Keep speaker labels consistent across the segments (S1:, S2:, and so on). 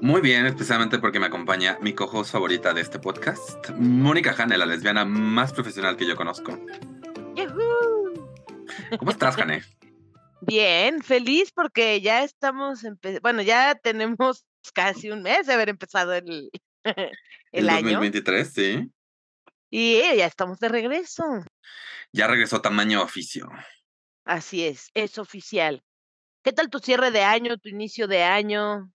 S1: Muy bien, especialmente porque me acompaña mi cojo favorita de este podcast, Mónica Jane, la lesbiana más profesional que yo conozco. ¿Cómo estás, Jane?
S2: Bien, feliz porque ya estamos, bueno, ya tenemos casi un mes de haber empezado el, el,
S1: el 2023, sí.
S2: Y ya estamos de regreso.
S1: Ya regresó tamaño oficio.
S2: Así es, es oficial. ¿Qué tal tu cierre de año, tu inicio de año?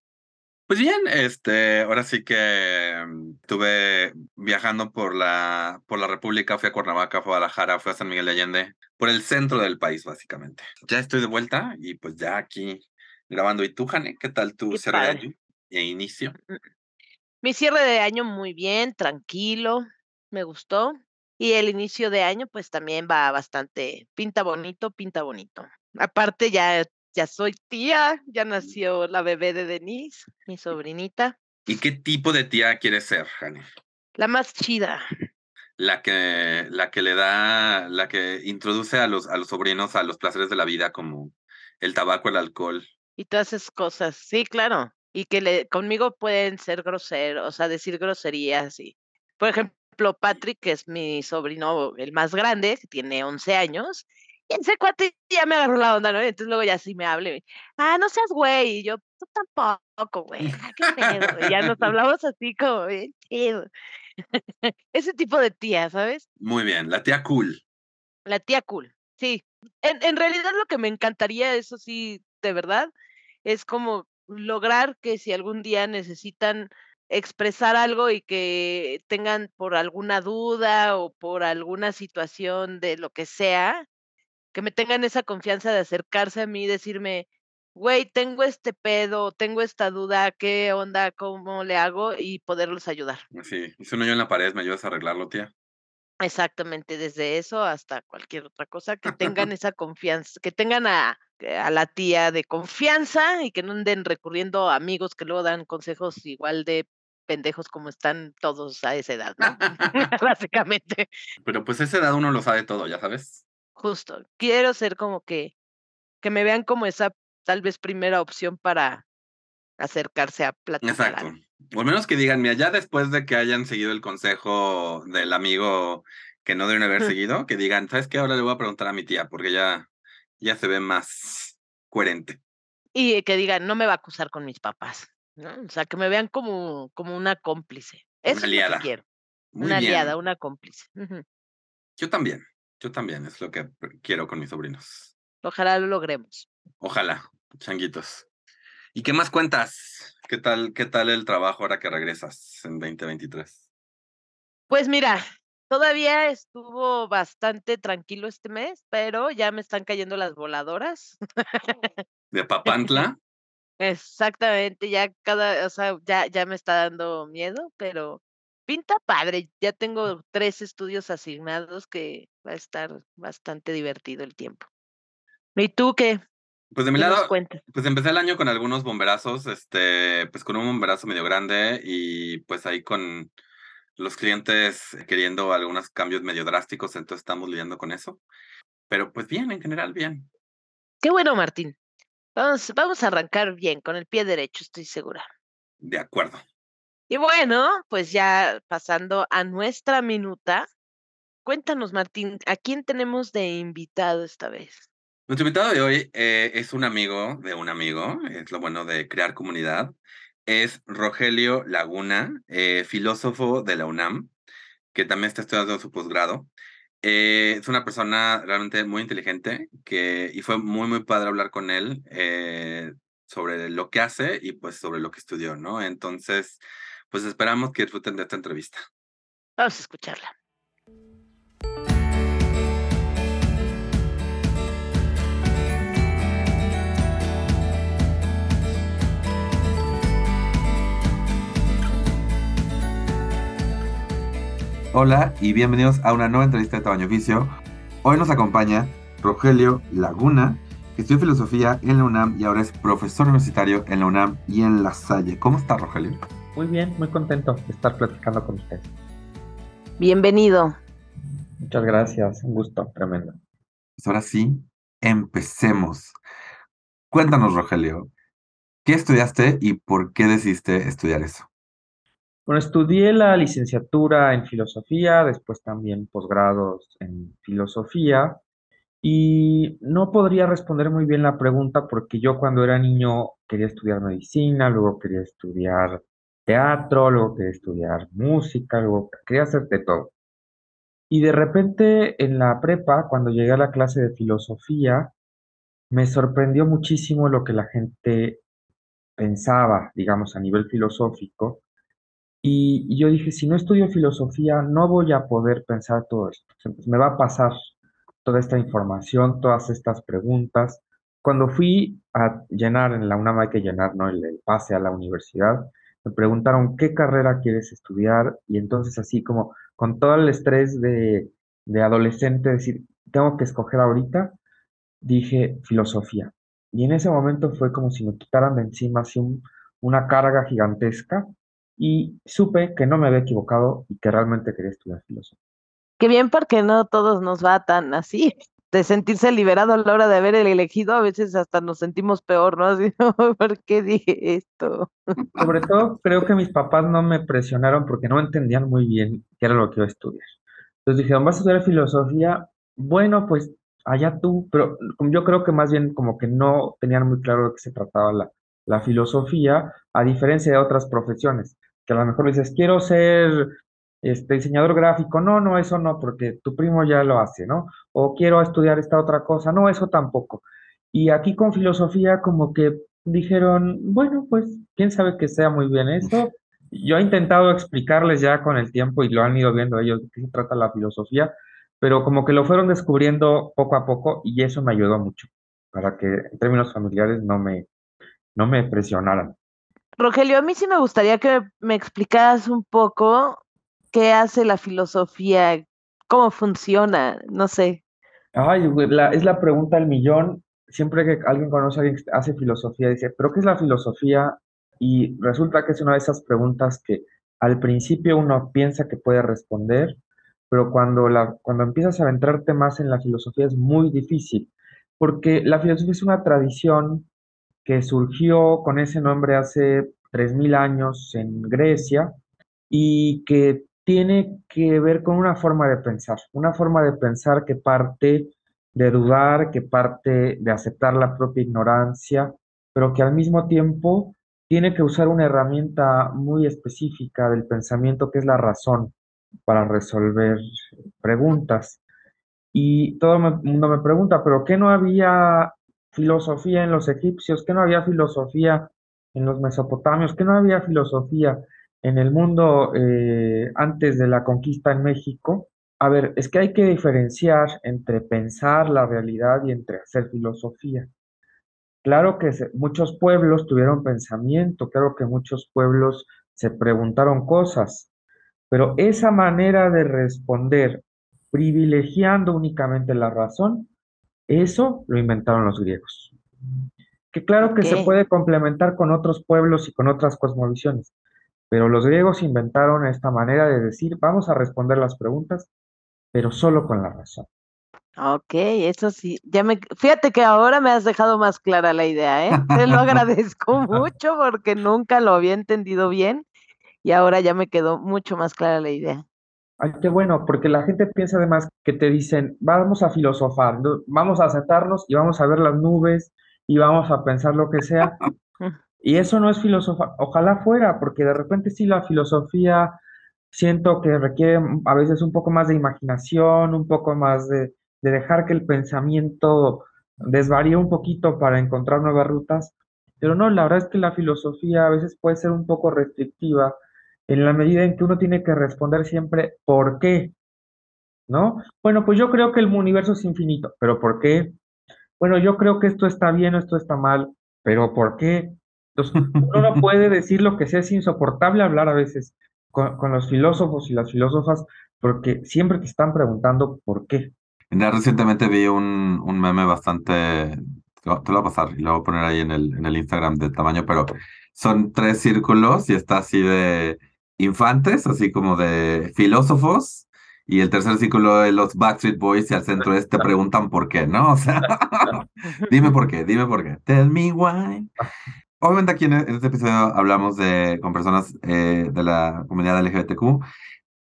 S1: Pues bien, este, ahora sí que mm, estuve viajando por la, por la República, fui a Cuernavaca, fui a Guadalajara, fui a San Miguel de Allende, por el centro del país, básicamente. Ya estoy de vuelta y pues ya aquí grabando. ¿Y tú, Jane? ¿Qué tal tu cierre de año e inicio? Mm, mm.
S2: Mi cierre de año muy bien, tranquilo, me gustó. Y el inicio de año, pues también va bastante, pinta bonito, pinta bonito. Aparte, ya, ya soy tía, ya nació la bebé de Denise, mi sobrinita.
S1: ¿Y qué tipo de tía quieres ser, Jani?
S2: La más chida.
S1: La que, la que le da, la que introduce a los, a los sobrinos a los placeres de la vida, como el tabaco, el alcohol.
S2: Y todas esas cosas, sí, claro. Y que le, conmigo pueden ser groseros, o sea, decir groserías y, por ejemplo, Patrick, que es mi sobrino, el más grande, que tiene 11 años, ese cuate ya me agarró la onda, ¿no? Entonces luego ya sí me hable, ah, no seas güey, y yo, tú tampoco, güey, ah, qué pedo, y ya nos hablamos así como bien chido. ese tipo de tía, ¿sabes?
S1: Muy bien, la tía cool.
S2: La tía cool, sí. En, en realidad lo que me encantaría, eso sí, de verdad, es como lograr que si algún día necesitan expresar algo y que tengan por alguna duda o por alguna situación de lo que sea, que me tengan esa confianza de acercarse a mí y decirme, güey, tengo este pedo, tengo esta duda, ¿qué onda? ¿Cómo le hago? Y poderlos ayudar.
S1: Sí, hice un hoyo en la pared, ¿me ayudas a arreglarlo, tía?
S2: Exactamente, desde eso hasta cualquier otra cosa, que tengan esa confianza, que tengan a, a la tía de confianza y que no anden recurriendo a amigos que luego dan consejos igual de pendejos como están todos a esa edad, ¿no? Básicamente.
S1: Pero pues a esa edad uno lo sabe todo, ya sabes.
S2: Justo. Quiero ser como que, que me vean como esa tal vez primera opción para acercarse a platicar.
S1: Exacto. O al menos que digan, mira, ya después de que hayan seguido el consejo del amigo que no deben haber seguido, que digan, ¿sabes qué? Ahora le voy a preguntar a mi tía, porque ya, ya se ve más coherente.
S2: Y que digan, no me va a acusar con mis papás. O sea, que me vean como, como una cómplice. Eso es lo que quiero. una aliada, una cómplice.
S1: Yo también, yo también, es lo que quiero con mis sobrinos.
S2: Ojalá lo logremos.
S1: Ojalá, changuitos. ¿Y qué más cuentas? ¿Qué tal, qué tal el trabajo ahora que regresas en 2023?
S2: Pues mira, todavía estuvo bastante tranquilo este mes, pero ya me están cayendo las voladoras.
S1: ¿De Papantla?
S2: Exactamente, ya cada, o sea, ya, ya me está dando miedo, pero pinta padre. Ya tengo tres estudios asignados que va a estar bastante divertido el tiempo. ¿Y tú qué?
S1: Pues de mi lado, pues empecé el año con algunos bomberazos, este, pues con un bomberazo medio grande y pues ahí con los clientes queriendo algunos cambios medio drásticos, entonces estamos lidiando con eso. Pero pues bien, en general, bien.
S2: Qué bueno, Martín. Vamos, a arrancar bien, con el pie derecho, estoy segura.
S1: De acuerdo.
S2: Y bueno, pues ya pasando a nuestra minuta, cuéntanos, Martín, ¿a quién tenemos de invitado esta vez?
S1: Nuestro invitado de hoy eh, es un amigo de un amigo, es lo bueno de crear comunidad. Es Rogelio Laguna, eh, filósofo de la UNAM, que también está estudiando su posgrado. Eh, es una persona realmente muy inteligente que, y fue muy, muy padre hablar con él eh, sobre lo que hace y pues sobre lo que estudió, ¿no? Entonces, pues esperamos que disfruten de esta entrevista.
S2: Vamos a escucharla.
S1: Hola y bienvenidos a una nueva entrevista de Tamaño Oficio. Hoy nos acompaña Rogelio Laguna, que estudió filosofía en la UNAM y ahora es profesor universitario en la UNAM y en La Salle. ¿Cómo está Rogelio?
S3: Muy bien, muy contento de estar platicando con ustedes.
S2: Bienvenido.
S3: Muchas gracias, un gusto tremendo.
S1: Pues ahora sí, empecemos. Cuéntanos, Rogelio, ¿qué estudiaste y por qué decidiste estudiar eso?
S3: Bueno, estudié la licenciatura en filosofía, después también posgrados en filosofía y no podría responder muy bien la pregunta porque yo cuando era niño quería estudiar medicina, luego quería estudiar teatro, luego quería estudiar música, luego quería hacer de todo. Y de repente en la prepa, cuando llegué a la clase de filosofía, me sorprendió muchísimo lo que la gente pensaba, digamos, a nivel filosófico. Y, yo dije, si no estudio filosofía, no voy a poder pensar todo esto. me va a pasar toda esta información, todas estas preguntas. Cuando fui a llenar, en la UNAM hay que llenar, ¿no? El, pase a la universidad, me preguntaron, ¿qué carrera quieres estudiar? Y entonces así como con todo el estrés de, de adolescente, decir, tengo que escoger ahorita, dije filosofía. Y en ese momento fue como si me quitaran de encima así una carga gigantesca y supe que no me había equivocado y que realmente quería estudiar filosofía.
S2: Qué bien porque no todos nos va tan así, de sentirse liberado a la hora de haber elegido, a veces hasta nos sentimos peor, ¿no? Así, ¿por qué dije esto?
S3: Sobre todo creo que mis papás no me presionaron porque no entendían muy bien qué era lo que iba a estudiar. Entonces dijeron, ¿vas a estudiar filosofía? Bueno, pues allá tú, pero yo creo que más bien como que no tenían muy claro de qué se trataba la, la filosofía, a diferencia de otras profesiones, que a lo mejor dices, quiero ser este, diseñador gráfico, no, no, eso no, porque tu primo ya lo hace, ¿no? O quiero estudiar esta otra cosa, no, eso tampoco. Y aquí con filosofía como que dijeron, bueno, pues quién sabe que sea muy bien eso. Yo he intentado explicarles ya con el tiempo y lo han ido viendo ellos de qué se trata la filosofía, pero como que lo fueron descubriendo poco a poco y eso me ayudó mucho para que en términos familiares no me, no me presionaran.
S2: Rogelio, a mí sí me gustaría que me explicaras un poco qué hace la filosofía, cómo funciona, no sé.
S3: Ay, es la pregunta del millón. Siempre que alguien conoce a alguien que hace filosofía, dice, ¿pero qué es la filosofía? Y resulta que es una de esas preguntas que al principio uno piensa que puede responder, pero cuando, la, cuando empiezas a adentrarte más en la filosofía es muy difícil, porque la filosofía es una tradición que surgió con ese nombre hace 3.000 años en Grecia y que tiene que ver con una forma de pensar, una forma de pensar que parte de dudar, que parte de aceptar la propia ignorancia, pero que al mismo tiempo tiene que usar una herramienta muy específica del pensamiento que es la razón para resolver preguntas. Y todo el mundo me pregunta, ¿pero qué no había filosofía en los egipcios? ¿Qué no había filosofía en los mesopotamios? ¿Qué no había filosofía en el mundo eh, antes de la conquista en México, a ver, es que hay que diferenciar entre pensar la realidad y entre hacer filosofía. Claro que muchos pueblos tuvieron pensamiento, claro que muchos pueblos se preguntaron cosas, pero esa manera de responder privilegiando únicamente la razón, eso lo inventaron los griegos. Que claro que se puede complementar con otros pueblos y con otras cosmovisiones, pero los griegos inventaron esta manera de decir, vamos a responder las preguntas, pero solo con la razón.
S2: Ok, eso sí, ya me, fíjate que ahora me has dejado más clara la idea, ¿eh? Te lo agradezco mucho porque nunca lo había entendido bien y ahora ya me quedó mucho más clara la idea.
S3: Ay, qué bueno, porque la gente piensa además que te dicen, vamos a filosofar, vamos a sentarnos y vamos a ver las nubes y vamos a pensar lo que sea. Y eso no es filosofía, ojalá fuera, porque de repente sí la filosofía siento que requiere a veces un poco más de imaginación, un poco más de, dejar que el pensamiento desvaríe un poquito para encontrar nuevas rutas, pero no, la verdad es que la filosofía a veces puede ser un poco restrictiva en la medida en que uno tiene que responder siempre ¿por qué? ¿No? Bueno, pues yo creo que el universo es infinito, pero ¿por qué? Bueno, yo creo que esto está bien o esto está mal, pero ¿por qué? uno no puede decir lo que sea, es insoportable hablar a veces con, los filósofos y las filósofas porque siempre te están preguntando por qué.
S1: Recientemente vi un, un meme bastante, te lo, voy a pasar y lo voy a poner ahí en el, en el Instagram de tamaño, pero son tres círculos y está así de infantes, así como de filósofos, y el tercer círculo de los Backstreet Boys y al centro es te preguntan por qué, ¿no? O sea, dime por qué, dime por qué. Tell me why. Obviamente aquí en este episodio hablamos de, con personas eh, de la comunidad LGBTQ.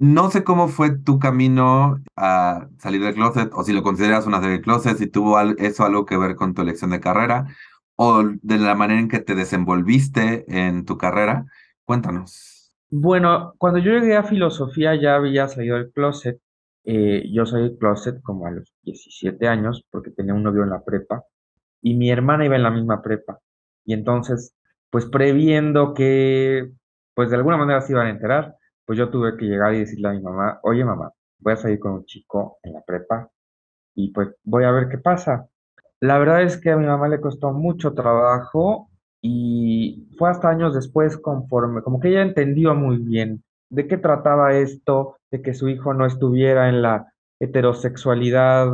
S1: No sé cómo fue tu camino a salir del closet o si lo consideras una serie de closet, si tuvo eso algo que ver con tu elección de carrera o de la manera en que te desenvolviste en tu carrera. Cuéntanos.
S3: Bueno, cuando yo llegué a filosofía ya había salido del closet. Eh, yo salí del closet como a los 17 años porque tenía un novio en la prepa y mi hermana iba en la misma prepa. Y entonces, pues previendo que, pues de alguna manera se iban a enterar, pues yo tuve que llegar y decirle a mi mamá, oye mamá, voy a salir con un chico en la prepa y pues voy a ver qué pasa. La verdad es que a mi mamá le costó mucho trabajo y fue hasta años después conforme, como que ella entendió muy bien de qué trataba esto, de que su hijo no estuviera en la heterosexualidad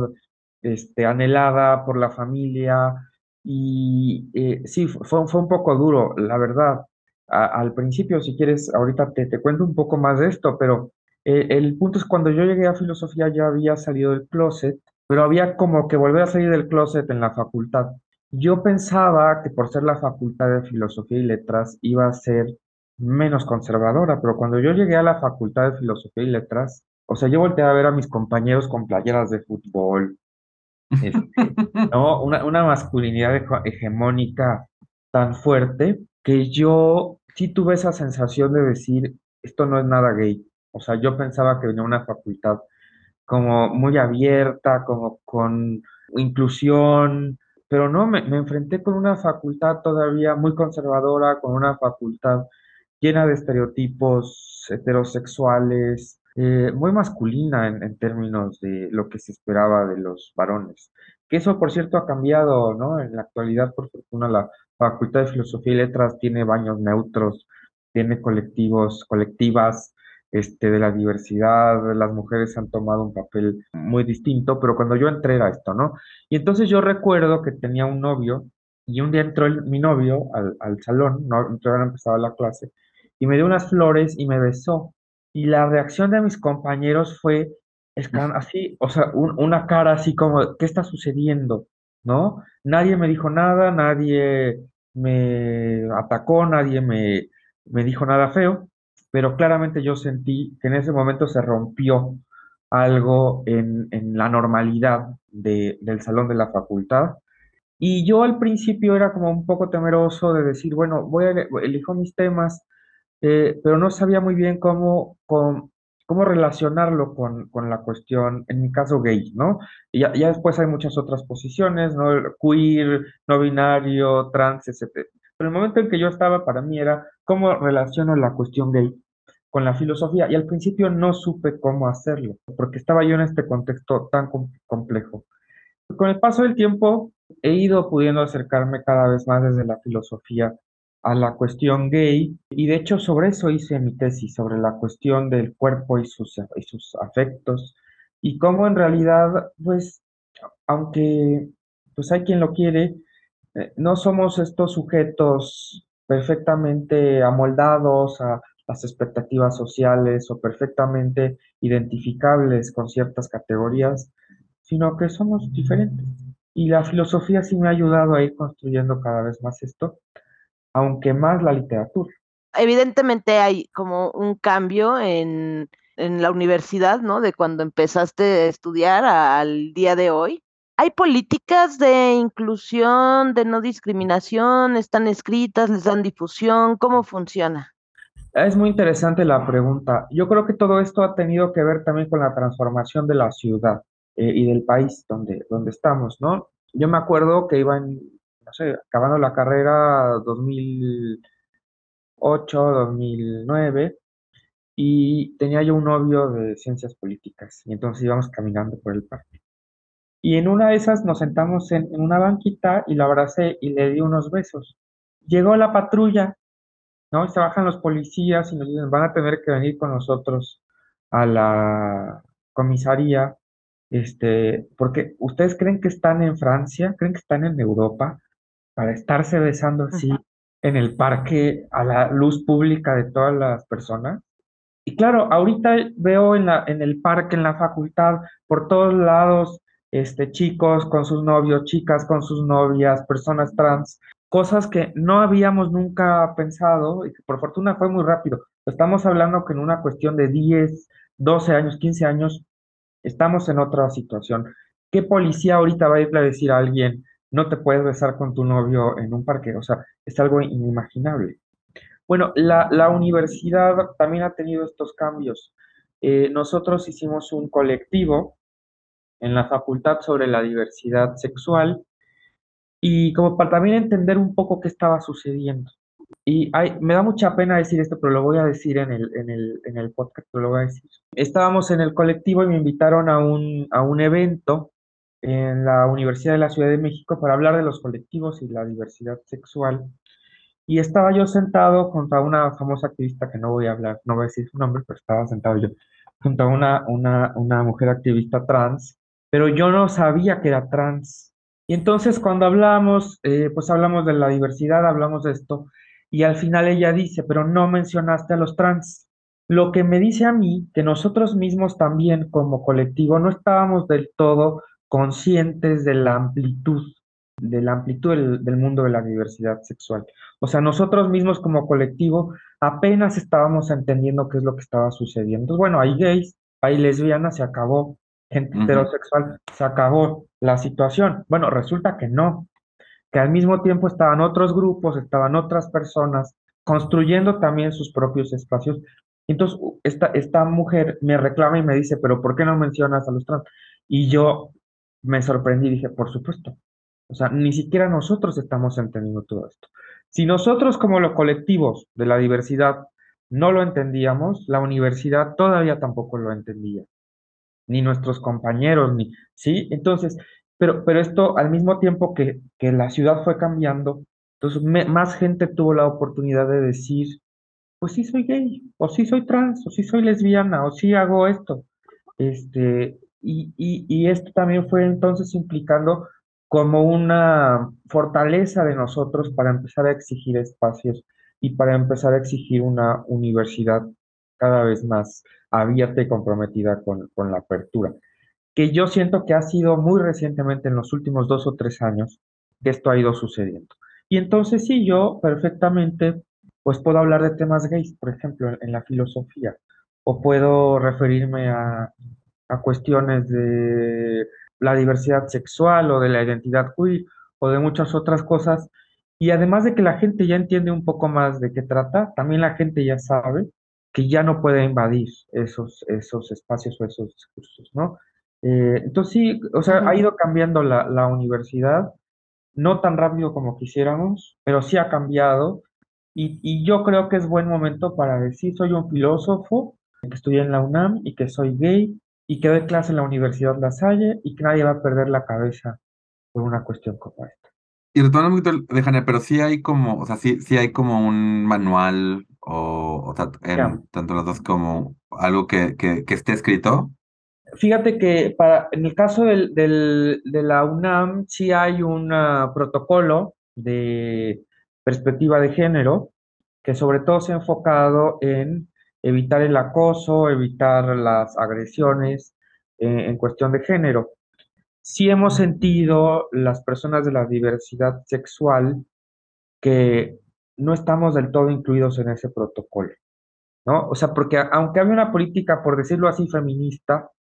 S3: este, anhelada por la familia, y eh, sí, fue, fue un poco duro, la verdad. Al principio, si quieres, ahorita te, te cuento un poco más de esto, pero eh, el punto es cuando yo llegué a filosofía ya había salido del closet, pero había como que volver a salir del closet en la facultad. Yo pensaba que por ser la facultad de filosofía y letras iba a ser menos conservadora, pero cuando yo llegué a la facultad de filosofía y letras, o sea, yo volteé a ver a mis compañeros con playeras de fútbol, este, ¿no? Una, masculinidad hegemónica tan fuerte que yo sí tuve esa sensación de decir, esto no es nada gay. O sea, yo pensaba que venía una facultad como muy abierta, como con inclusión, pero no, me, me, enfrenté con una facultad todavía muy conservadora, con una facultad llena de estereotipos heterosexuales, eh, muy masculina en, términos de lo que se esperaba de los varones. Que eso, por cierto, ha cambiado, ¿no? En la actualidad, por fortuna, la Facultad de Filosofía y Letras tiene baños neutros, tiene colectivos, colectivas este, de la diversidad, las mujeres han tomado un papel muy distinto, pero cuando yo entré era esto, ¿no? Y entonces yo recuerdo que tenía un novio y un día entró mi novio al, al salón, no, todavía no empezaba la clase, y me dio unas flores y me besó. Y la reacción de mis compañeros fue así, o sea, una cara así como, ¿qué está sucediendo? ¿No? Nadie me dijo nada, nadie me atacó, nadie me, me dijo nada feo, pero claramente yo sentí que en ese momento se rompió algo en, en la normalidad de, del salón de la facultad. Y yo al principio era como un poco temeroso de decir, bueno, voy a elijo mis temas, eh, pero no sabía muy bien cómo, cómo, relacionarlo con, con, la cuestión, en mi caso, gay, ¿no? Y ya, ya, después hay muchas otras posiciones, ¿no? Queer, no binario, trans, etc. Pero el momento en que yo estaba, para mí era cómo relaciono la cuestión gay con la filosofía. Y al principio no supe cómo hacerlo, porque estaba yo en este contexto tan complejo. Con el paso del tiempo, he ido pudiendo acercarme cada vez más desde la filosofía a la cuestión gay. Y de hecho sobre eso hice mi tesis, sobre la cuestión del cuerpo y sus, y sus afectos. Y cómo en realidad, pues, aunque pues hay quien lo quiere, eh, no somos estos sujetos perfectamente amoldados a las expectativas sociales o perfectamente identificables con ciertas categorías, sino que somos diferentes. Y la filosofía sí me ha ayudado a ir construyendo cada vez más esto aunque más la literatura.
S2: Evidentemente hay como un cambio en, en la universidad, ¿no? De cuando empezaste a estudiar al día de hoy. ¿Hay políticas de inclusión, de no discriminación? ¿Están escritas? ¿Les dan difusión? ¿Cómo funciona?
S3: Es muy interesante la pregunta. Yo creo que todo esto ha tenido que ver también con la transformación de la ciudad eh, y del país donde, donde estamos, ¿no? Yo me acuerdo que iba en no sé, acabando la carrera 2008, 2009, y tenía yo un novio de ciencias políticas, y entonces íbamos caminando por el parque. Y en una de esas nos sentamos en, una banquita y la abracé y le di unos besos. Llegó la patrulla ¿no? Y se bajan los policías y nos dicen, van a tener que venir con nosotros a la comisaría, este, porque ustedes creen que están en Francia, creen que están en Europa, para estarse besando así en el parque a la luz pública de todas las personas. Y claro, ahorita veo en, la, en el parque, en la facultad, por todos lados, este, chicos con sus novios, chicas con sus novias, personas trans, cosas que no habíamos nunca pensado y que por fortuna fue muy rápido. Estamos hablando que en una cuestión de 10, 12 años, 15 años, estamos en otra situación. ¿Qué policía ahorita va a ir a decir a alguien, no te puedes besar con tu novio en un parque? O sea, es algo inimaginable. Bueno, la, la universidad también ha tenido estos cambios. Eh, nosotros hicimos un colectivo en la facultad sobre la diversidad sexual y como para también entender un poco qué estaba sucediendo. Y me da mucha pena decir esto, pero lo voy a decir en el, en el, en el podcast, lo voy a decir. Estábamos en el colectivo y me invitaron a un, a un evento en la Universidad de la Ciudad de México para hablar de los colectivos y la diversidad sexual. Y estaba yo sentado junto a una famosa activista que no voy a hablar, no voy a decir su nombre, pero estaba sentado yo junto a una, una, una mujer activista trans, pero yo no sabía que era trans. Y entonces cuando hablamos, eh, pues hablamos de la diversidad, hablamos de esto, y al final ella dice, pero no mencionaste a los trans. Lo que me dice a mí que nosotros mismos también como colectivo no estábamos del todo conscientes de la amplitud, de la amplitud del, mundo de la diversidad sexual. O sea, nosotros mismos como colectivo apenas estábamos entendiendo qué es lo que estaba sucediendo. bueno, hay gays, hay lesbianas, se acabó, gente heterosexual, se acabó la situación. Bueno, resulta que no, que al mismo tiempo estaban otros grupos, estaban otras personas construyendo también sus propios espacios. Entonces, esta, esta mujer me reclama y me dice, pero ¿por qué no mencionas a los trans? Y yo me sorprendí y dije, por supuesto. O sea, ni siquiera nosotros estamos entendiendo todo esto. Si nosotros como los colectivos de la diversidad no lo entendíamos, la universidad todavía tampoco lo entendía. Ni nuestros compañeros, ni, ¿sí? Entonces, pero, pero esto al mismo tiempo que, que la ciudad fue cambiando, entonces más gente tuvo la oportunidad de decir, pues sí soy gay, o sí soy trans, o sí soy lesbiana, o sí hago esto. Este, y, esto también fue entonces implicando como una fortaleza de nosotros para empezar a exigir espacios y para empezar a exigir una universidad cada vez más abierta y comprometida con, con la apertura que yo siento que ha sido muy recientemente, en los últimos dos o tres años, que esto ha ido sucediendo. Y entonces sí, yo perfectamente, pues puedo hablar de temas gays, por ejemplo, en, la filosofía, o puedo referirme a, a cuestiones de la diversidad sexual o de la identidad queer o de muchas otras cosas. Y además de que la gente ya entiende un poco más de qué trata, también la gente ya sabe que ya no puede invadir esos, esos espacios o esos discursos, ¿no? Eh, entonces sí, o sea, ha ido cambiando la, la, universidad, no tan rápido como quisiéramos, pero sí ha cambiado. Y, y, yo creo que es buen momento para decir, soy un filósofo, que estudié en la UNAM y que soy gay y que doy clase en la Universidad La Salle y que nadie va a perder la cabeza por una cuestión como esta.
S1: Y retomando un poquito, déjame, pero sí hay como, o sea, sí, sí hay como un manual o, o tanto los dos como algo que, que, que esté escrito
S3: Fíjate que para, en el caso del, del, de la UNAM sí hay un protocolo de perspectiva de género que sobre todo se ha enfocado en evitar el acoso, evitar las agresiones eh, en cuestión de género. Sí hemos sentido las personas de la diversidad sexual que no estamos del todo incluidos en ese protocolo, ¿no? O sea, porque aunque hay una política, por decirlo así, feminista,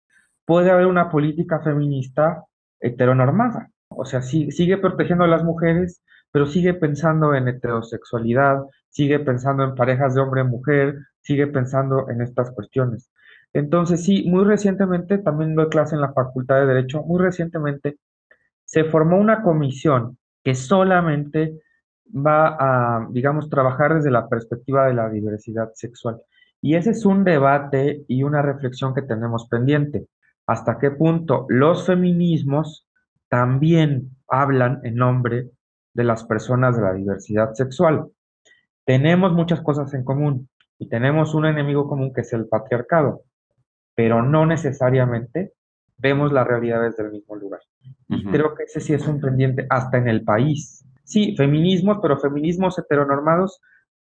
S3: puede haber una política feminista heteronormada. O sea, sigue protegiendo a las mujeres, pero sigue pensando en heterosexualidad, sigue pensando en parejas de hombre-mujer, sigue pensando en estas cuestiones. Entonces, sí, muy recientemente, también doy clase en la Facultad de Derecho, muy recientemente se formó una comisión que solamente va a, digamos, trabajar desde la perspectiva de la diversidad sexual. Y ese es un debate y una reflexión que tenemos pendiente hasta qué punto los feminismos también hablan en nombre de las personas de la diversidad sexual. Tenemos muchas cosas en común y tenemos un enemigo común que es el patriarcado, pero no necesariamente vemos la realidad desde el mismo lugar. Y creo que ese sí es un pendiente hasta en el país. Sí, feminismos, pero feminismos heteronormados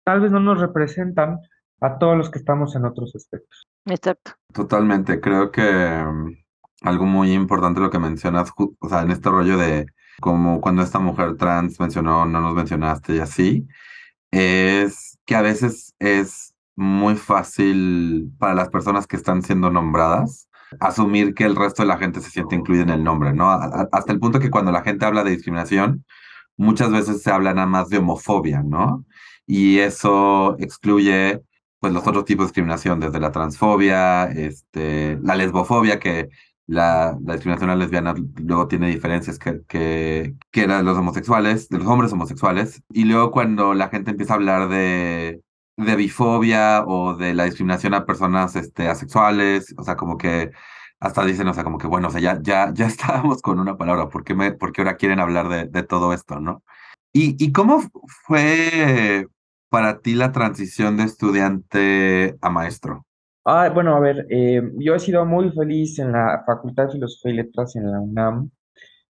S3: tal vez no nos representan a todos los que estamos en otros aspectos.
S2: Exacto.
S1: Totalmente, creo que mm, algo muy importante lo que mencionas, o sea, en este rollo de como cuando esta mujer trans mencionó, no nos mencionaste y así, es que a veces es muy fácil para las personas que están siendo nombradas asumir que el resto de la gente se siente incluida en el nombre, ¿no? hasta el punto que cuando la gente habla de discriminación, muchas veces se habla nada más de homofobia, ¿no? Y eso excluye pues los otros tipos de discriminación, desde la transfobia, este, la lesbofobia, que la, la discriminación lesbiana luego tiene diferencias que, que, que de los homosexuales, de los hombres homosexuales. Y luego cuando la gente empieza a hablar de, de bifobia o de la discriminación a personas este, asexuales, o sea, como que hasta dicen, o sea, como que bueno, o sea, ya, ya, ya estábamos con una palabra, ¿por qué, me, por qué ahora quieren hablar de, de todo esto, no? ¿Y, ¿Y cómo fue para ti la transición de estudiante a maestro?
S3: Ah, bueno, a ver, eh, yo he sido muy feliz en la Facultad de Filosofía y Letras en la UNAM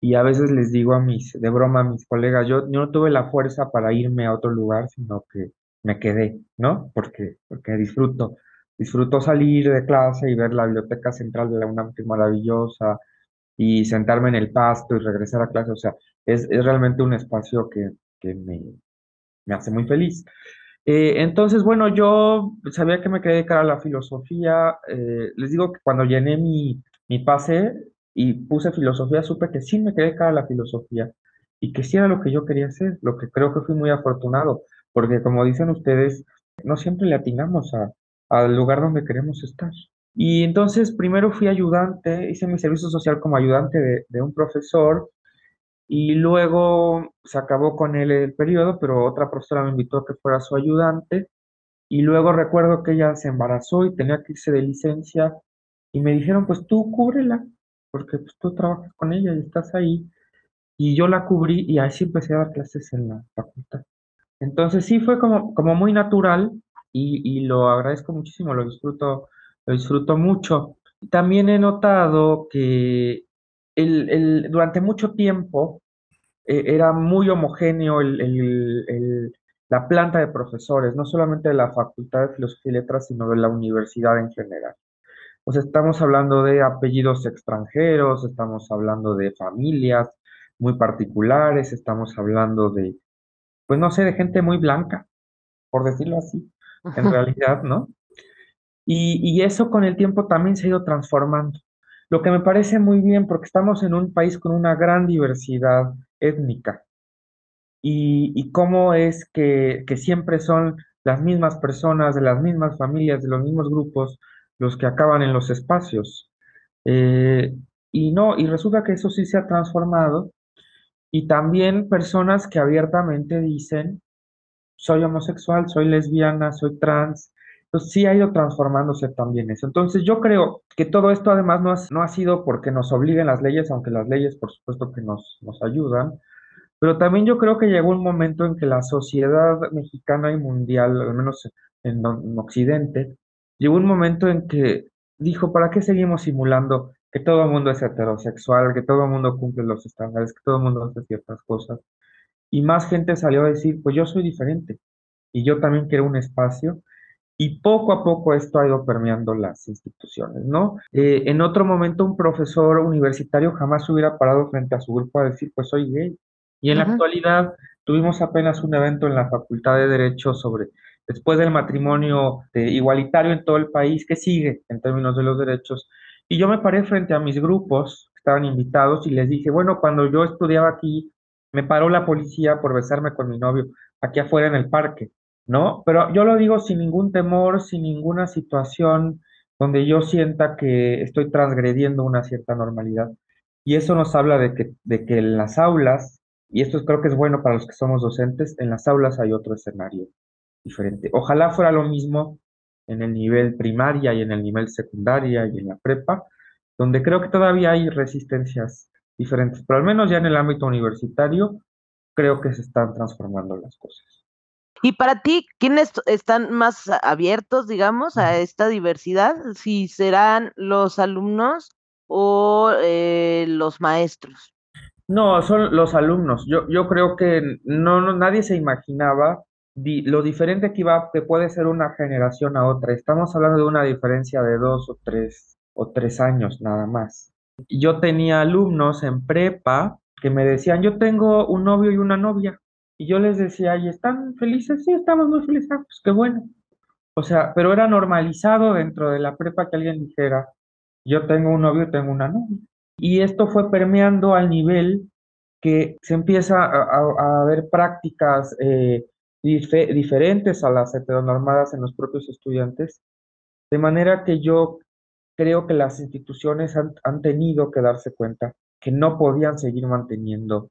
S3: y a veces les digo a mis, de broma a mis colegas, yo, no tuve la fuerza para irme a otro lugar, sino que me quedé, ¿no? Porque, porque disfruto, disfruto salir de clase y ver la biblioteca central de la UNAM, que es maravillosa, y sentarme en el pasto y regresar a clase, o sea, es, es realmente un espacio que, que me, me hace muy feliz. Eh, entonces, bueno, yo sabía que me quedé de cara a la filosofía. Eh, les digo que cuando llené mi, mi pase y puse filosofía, supe que sí me quedé de cara a la filosofía y que sí era lo que yo quería hacer, lo que creo que fui muy afortunado, porque como dicen ustedes, no siempre le atinamos a, al lugar donde queremos estar. Y entonces primero fui ayudante, hice mi servicio social como ayudante de, de un profesor y luego se acabó con él el periodo, pero otra profesora me invitó a que fuera su ayudante. Y luego recuerdo que ella se embarazó y tenía que irse de licencia. Y me dijeron, pues tú cúbrela, porque pues, tú trabajas con ella y estás ahí. Y yo la cubrí y así empecé a dar clases en la facultad. Entonces sí fue como, como muy natural y, y lo agradezco muchísimo, lo disfruto, lo disfruto mucho. También he notado que el, el, durante mucho tiempo eh, era muy homogéneo el, la planta de profesores, no solamente de la Facultad de Filosofía y Letras, sino de la universidad en general. Pues estamos hablando de apellidos extranjeros, estamos hablando de familias muy particulares, estamos hablando de, pues no sé, de gente muy blanca, por decirlo así, en realidad, ¿no? Y, y eso con el tiempo también se ha ido transformando. Lo que me parece muy bien porque estamos en un país con una gran diversidad étnica y, y cómo es que, que siempre son las mismas personas, de las mismas familias, de los mismos grupos, los que acaban en los espacios. Eh, y no, y resulta que eso sí se ha transformado. Y también personas que abiertamente dicen, soy homosexual, soy lesbiana, soy trans, pues sí ha ido transformándose también eso. Entonces yo creo que todo esto además no ha, no ha sido porque nos obliguen las leyes, aunque las leyes por supuesto que nos, nos ayudan, pero también yo creo que llegó un momento en que la sociedad mexicana y mundial, al menos en, en Occidente, llegó un momento en que dijo, ¿para qué seguimos simulando que todo el mundo es heterosexual, que todo el mundo cumple los estándares, que todo el mundo hace ciertas cosas? Y más gente salió a decir, pues yo soy diferente y yo también quiero un espacio y poco a poco esto ha ido permeando las instituciones, ¿no? Eh, en otro momento un profesor universitario jamás hubiera parado frente a su grupo a decir, pues soy gay. Y en la actualidad tuvimos apenas un evento en la Facultad de Derecho sobre, después del matrimonio igualitario en todo el país, ¿qué sigue en términos de los derechos? Y yo me paré frente a mis grupos que estaban invitados y les dije, bueno, cuando yo estudiaba aquí, me paró la policía por besarme con mi novio aquí afuera en el parque. ¿No? Pero yo lo digo sin ningún temor, sin ninguna situación donde yo sienta que estoy transgrediendo una cierta normalidad. Y eso nos habla de que, de que en las aulas, y esto creo que es bueno para los que somos docentes, en las aulas hay otro escenario diferente. Ojalá fuera lo mismo en el nivel primaria y en el nivel secundaria y en la prepa, donde creo que todavía hay resistencias diferentes, pero al menos ya en el ámbito universitario creo que se están transformando las cosas.
S2: Y para ti, ¿quiénes están más abiertos, digamos, a esta diversidad? Si serán los alumnos o eh, los maestros.
S3: No, son los alumnos. Yo, yo creo que no, no nadie se imaginaba lo diferente que iba, que puede ser una generación a otra. Estamos hablando de una diferencia de dos o tres o tres años nada más. Yo tenía alumnos en prepa que me decían, yo tengo un novio y una novia. Y yo les decía, ¿y están felices? Sí, estamos muy felices. Ah, pues qué bueno. O sea, pero era normalizado dentro de la prepa que alguien dijera, yo tengo un novio tengo una novia. Y esto fue permeando al nivel que se empieza a, ver prácticas eh, diferentes a las heteronormadas en los propios estudiantes, de manera que yo creo que las instituciones han, han tenido que darse cuenta que no podían seguir manteniendo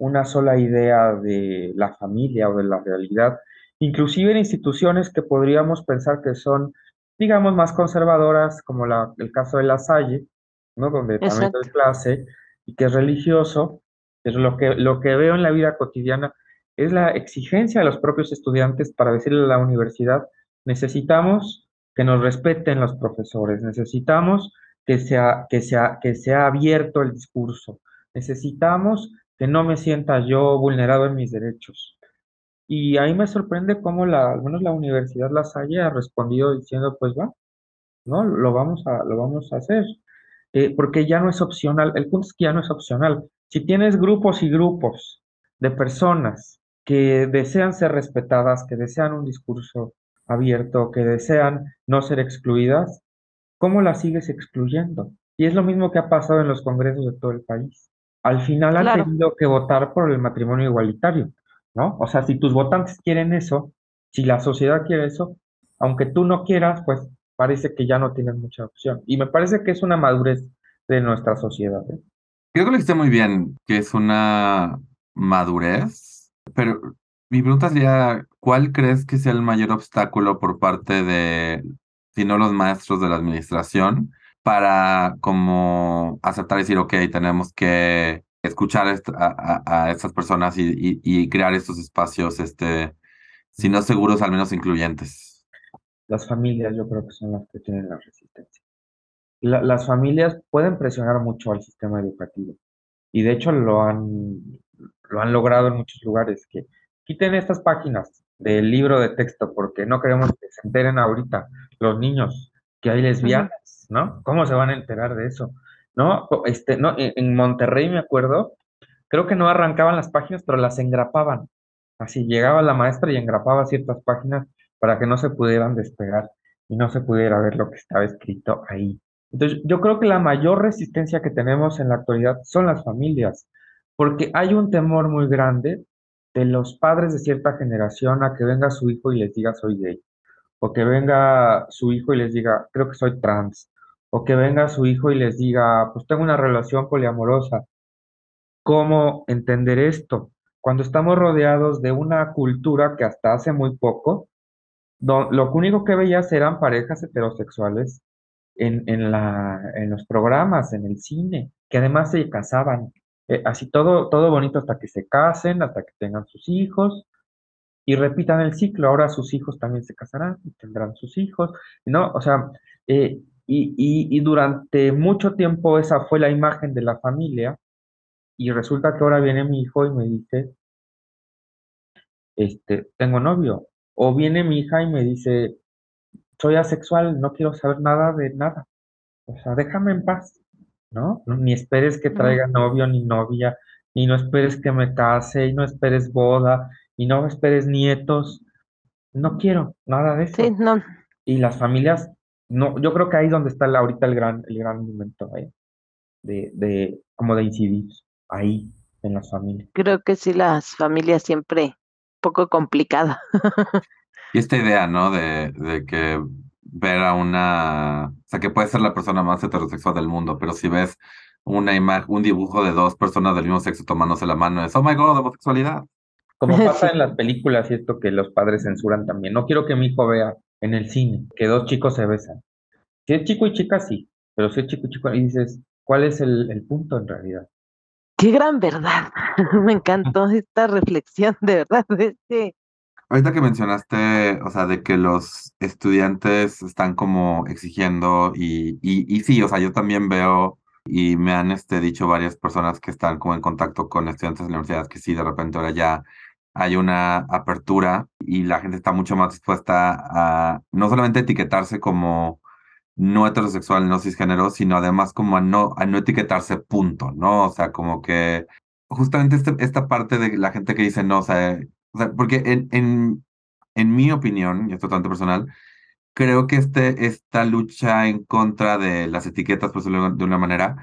S3: una sola idea de la familia o de la realidad, inclusive en instituciones que podríamos pensar que son, digamos, más conservadoras, como la, el caso de La Salle, ¿no? donde también doy clase, y que es religioso, pero lo que, lo que veo en la vida cotidiana es la exigencia de los propios estudiantes para decirle a la universidad, necesitamos que nos respeten los profesores, necesitamos que sea, que sea, que sea abierto el discurso, necesitamos que no me sienta yo vulnerado en mis derechos. Y ahí me sorprende cómo la, al menos la Universidad La Salle ha respondido diciendo, pues va, ¿no? Lo vamos a, lo vamos a hacer. Eh, porque ya no es opcional, el punto es que ya no es opcional. Si tienes grupos y grupos de personas que desean ser respetadas, que desean un discurso abierto, que desean no ser excluidas, ¿cómo las sigues excluyendo? Y es lo mismo que ha pasado en los congresos de todo el país. Al final han tenido que votar por el matrimonio igualitario, ¿no? O sea, si tus votantes quieren eso, si la sociedad quiere eso, aunque tú no quieras, pues parece que ya no tienes mucha opción. Y me parece que es una madurez de nuestra sociedad. ¿eh?
S1: Creo que lo dijiste muy bien, que es una madurez pero mi pregunta sería, ¿cuál crees que sea el mayor obstáculo por parte de, si no los maestros de la administración, para como aceptar y decir, ok, tenemos que escuchar a, a, estas personas y, y, crear estos espacios, este, si no seguros, al menos incluyentes?
S3: Las familias yo creo que son las que tienen la resistencia. las familias pueden presionar mucho al sistema educativo y de hecho lo han lo han logrado en muchos lugares, que quiten estas páginas del libro de texto porque no queremos que se enteren ahorita los niños que hay lesbianas, ¿no? ¿Cómo se van a enterar de eso? ¿No? Este, no, en Monterrey me acuerdo, creo que no arrancaban las páginas, pero las engrapaban. Así llegaba la maestra y engrapaba ciertas páginas para que no se pudieran despegar y no se pudiera ver lo que estaba escrito ahí. Entonces, yo creo que la mayor resistencia que tenemos en la actualidad son las familias, porque hay un temor muy grande de los padres de cierta generación a que venga su hijo y les diga soy gay, o que venga su hijo y les diga creo que soy trans, o que venga su hijo y les diga pues tengo una relación poliamorosa. ¿Cómo entender esto? Cuando estamos rodeados de una cultura que hasta hace muy poco, lo único que veías eran parejas heterosexuales en, en, la, en los programas, en el cine, que además se casaban. Eh, así todo, todo bonito hasta que se casen, hasta que tengan sus hijos y repitan el ciclo. Ahora sus hijos también se casarán y tendrán sus hijos, ¿no? O sea, eh, y, y, y, durante mucho tiempo esa fue la imagen de la familia y resulta que ahora viene mi hijo y me dice, este, tengo novio. O viene mi hija y me dice, soy asexual, no quiero saber nada de nada. O sea, déjame en paz. ¿no? Ni esperes que traiga novio ni novia, y no esperes que me case, y no esperes boda, y no esperes nietos. No quiero nada de eso.
S2: Sí, no.
S3: Y las familias, no, yo creo que ahí es donde está ahorita el gran, el gran momento ¿eh? de, de, como de incidir, ahí, en las familias.
S2: Creo que sí, las familias siempre poco complicada.
S1: y esta idea, ¿no? De, de que ver a una, o sea, que puede ser la persona más heterosexual del mundo, pero si ves una imagen, un dibujo de dos personas del mismo sexo tomándose la mano, es, oh my god, homosexualidad.
S3: Como pasa en las películas y esto que los padres censuran también. No quiero que mi hijo vea en el cine que dos chicos se besan. Si es chico y chica, sí, pero si es chico y chico, y dices, ¿cuál es el, el punto en realidad?
S2: Qué gran verdad. Me encantó esta reflexión, de verdad. Este,
S1: Ahorita que mencionaste, o sea, de que los estudiantes están como exigiendo y, y, y sí, o sea, yo también veo y me han este, dicho varias personas que están como en contacto con estudiantes de la universidad que sí, de repente ahora ya hay una apertura y la gente está mucho más dispuesta a no solamente etiquetarse como no heterosexual, no cisgénero, sino además como a no, a no etiquetarse punto, ¿no? O sea, como que justamente este, esta parte de la gente que dice no, o sea, porque en, en, en mi opinión, y es totalmente personal, creo que este, esta lucha en contra de las etiquetas, decirlo de una manera,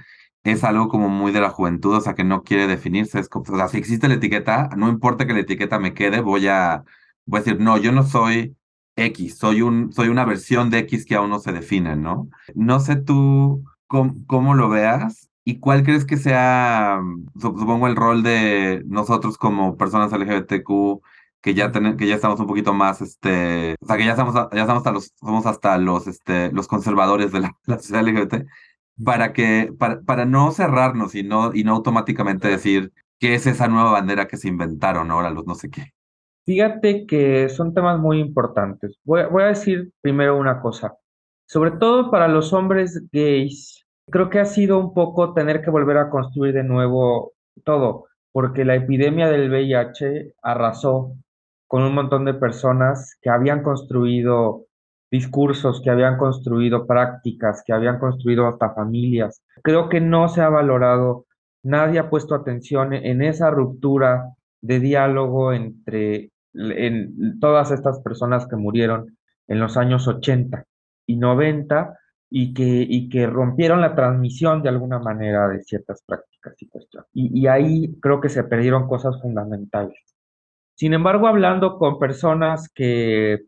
S1: es algo como muy de la juventud, o sea, que no quiere definirse. Es como, o sea, si existe la etiqueta, no importa que la etiqueta me quede, voy a, decir, no, yo no soy X, soy, un, soy una versión de X que aún no se define, ¿no? No sé tú cómo, cómo lo veas y cuál crees que sea, supongo, el rol de nosotros como personas LGBTQ que ya que ya estamos un poquito más este o sea que ya estamos ya estamos hasta los somos hasta los este los conservadores de la, la sociedad LGBT para que para, para no cerrarnos y no y no automáticamente decir qué es esa nueva bandera que se inventaron ahora los no sé qué
S3: Fíjate que son temas muy importantes. Voy, voy, a decir primero una cosa. Sobre todo para los hombres gays, creo que ha sido un poco tener que volver a construir de nuevo todo, porque la epidemia del VIH arrasó con un montón de personas que habían construido discursos, que habían construido prácticas, que habían construido hasta familias. Creo que no se ha valorado, nadie ha puesto atención en esa ruptura de diálogo entre en todas estas personas que murieron en los años 80 y 90 y que, y que rompieron la transmisión de alguna manera de ciertas prácticas y cuestiones. Y ahí creo que se perdieron cosas fundamentales. Sin embargo, hablando con personas que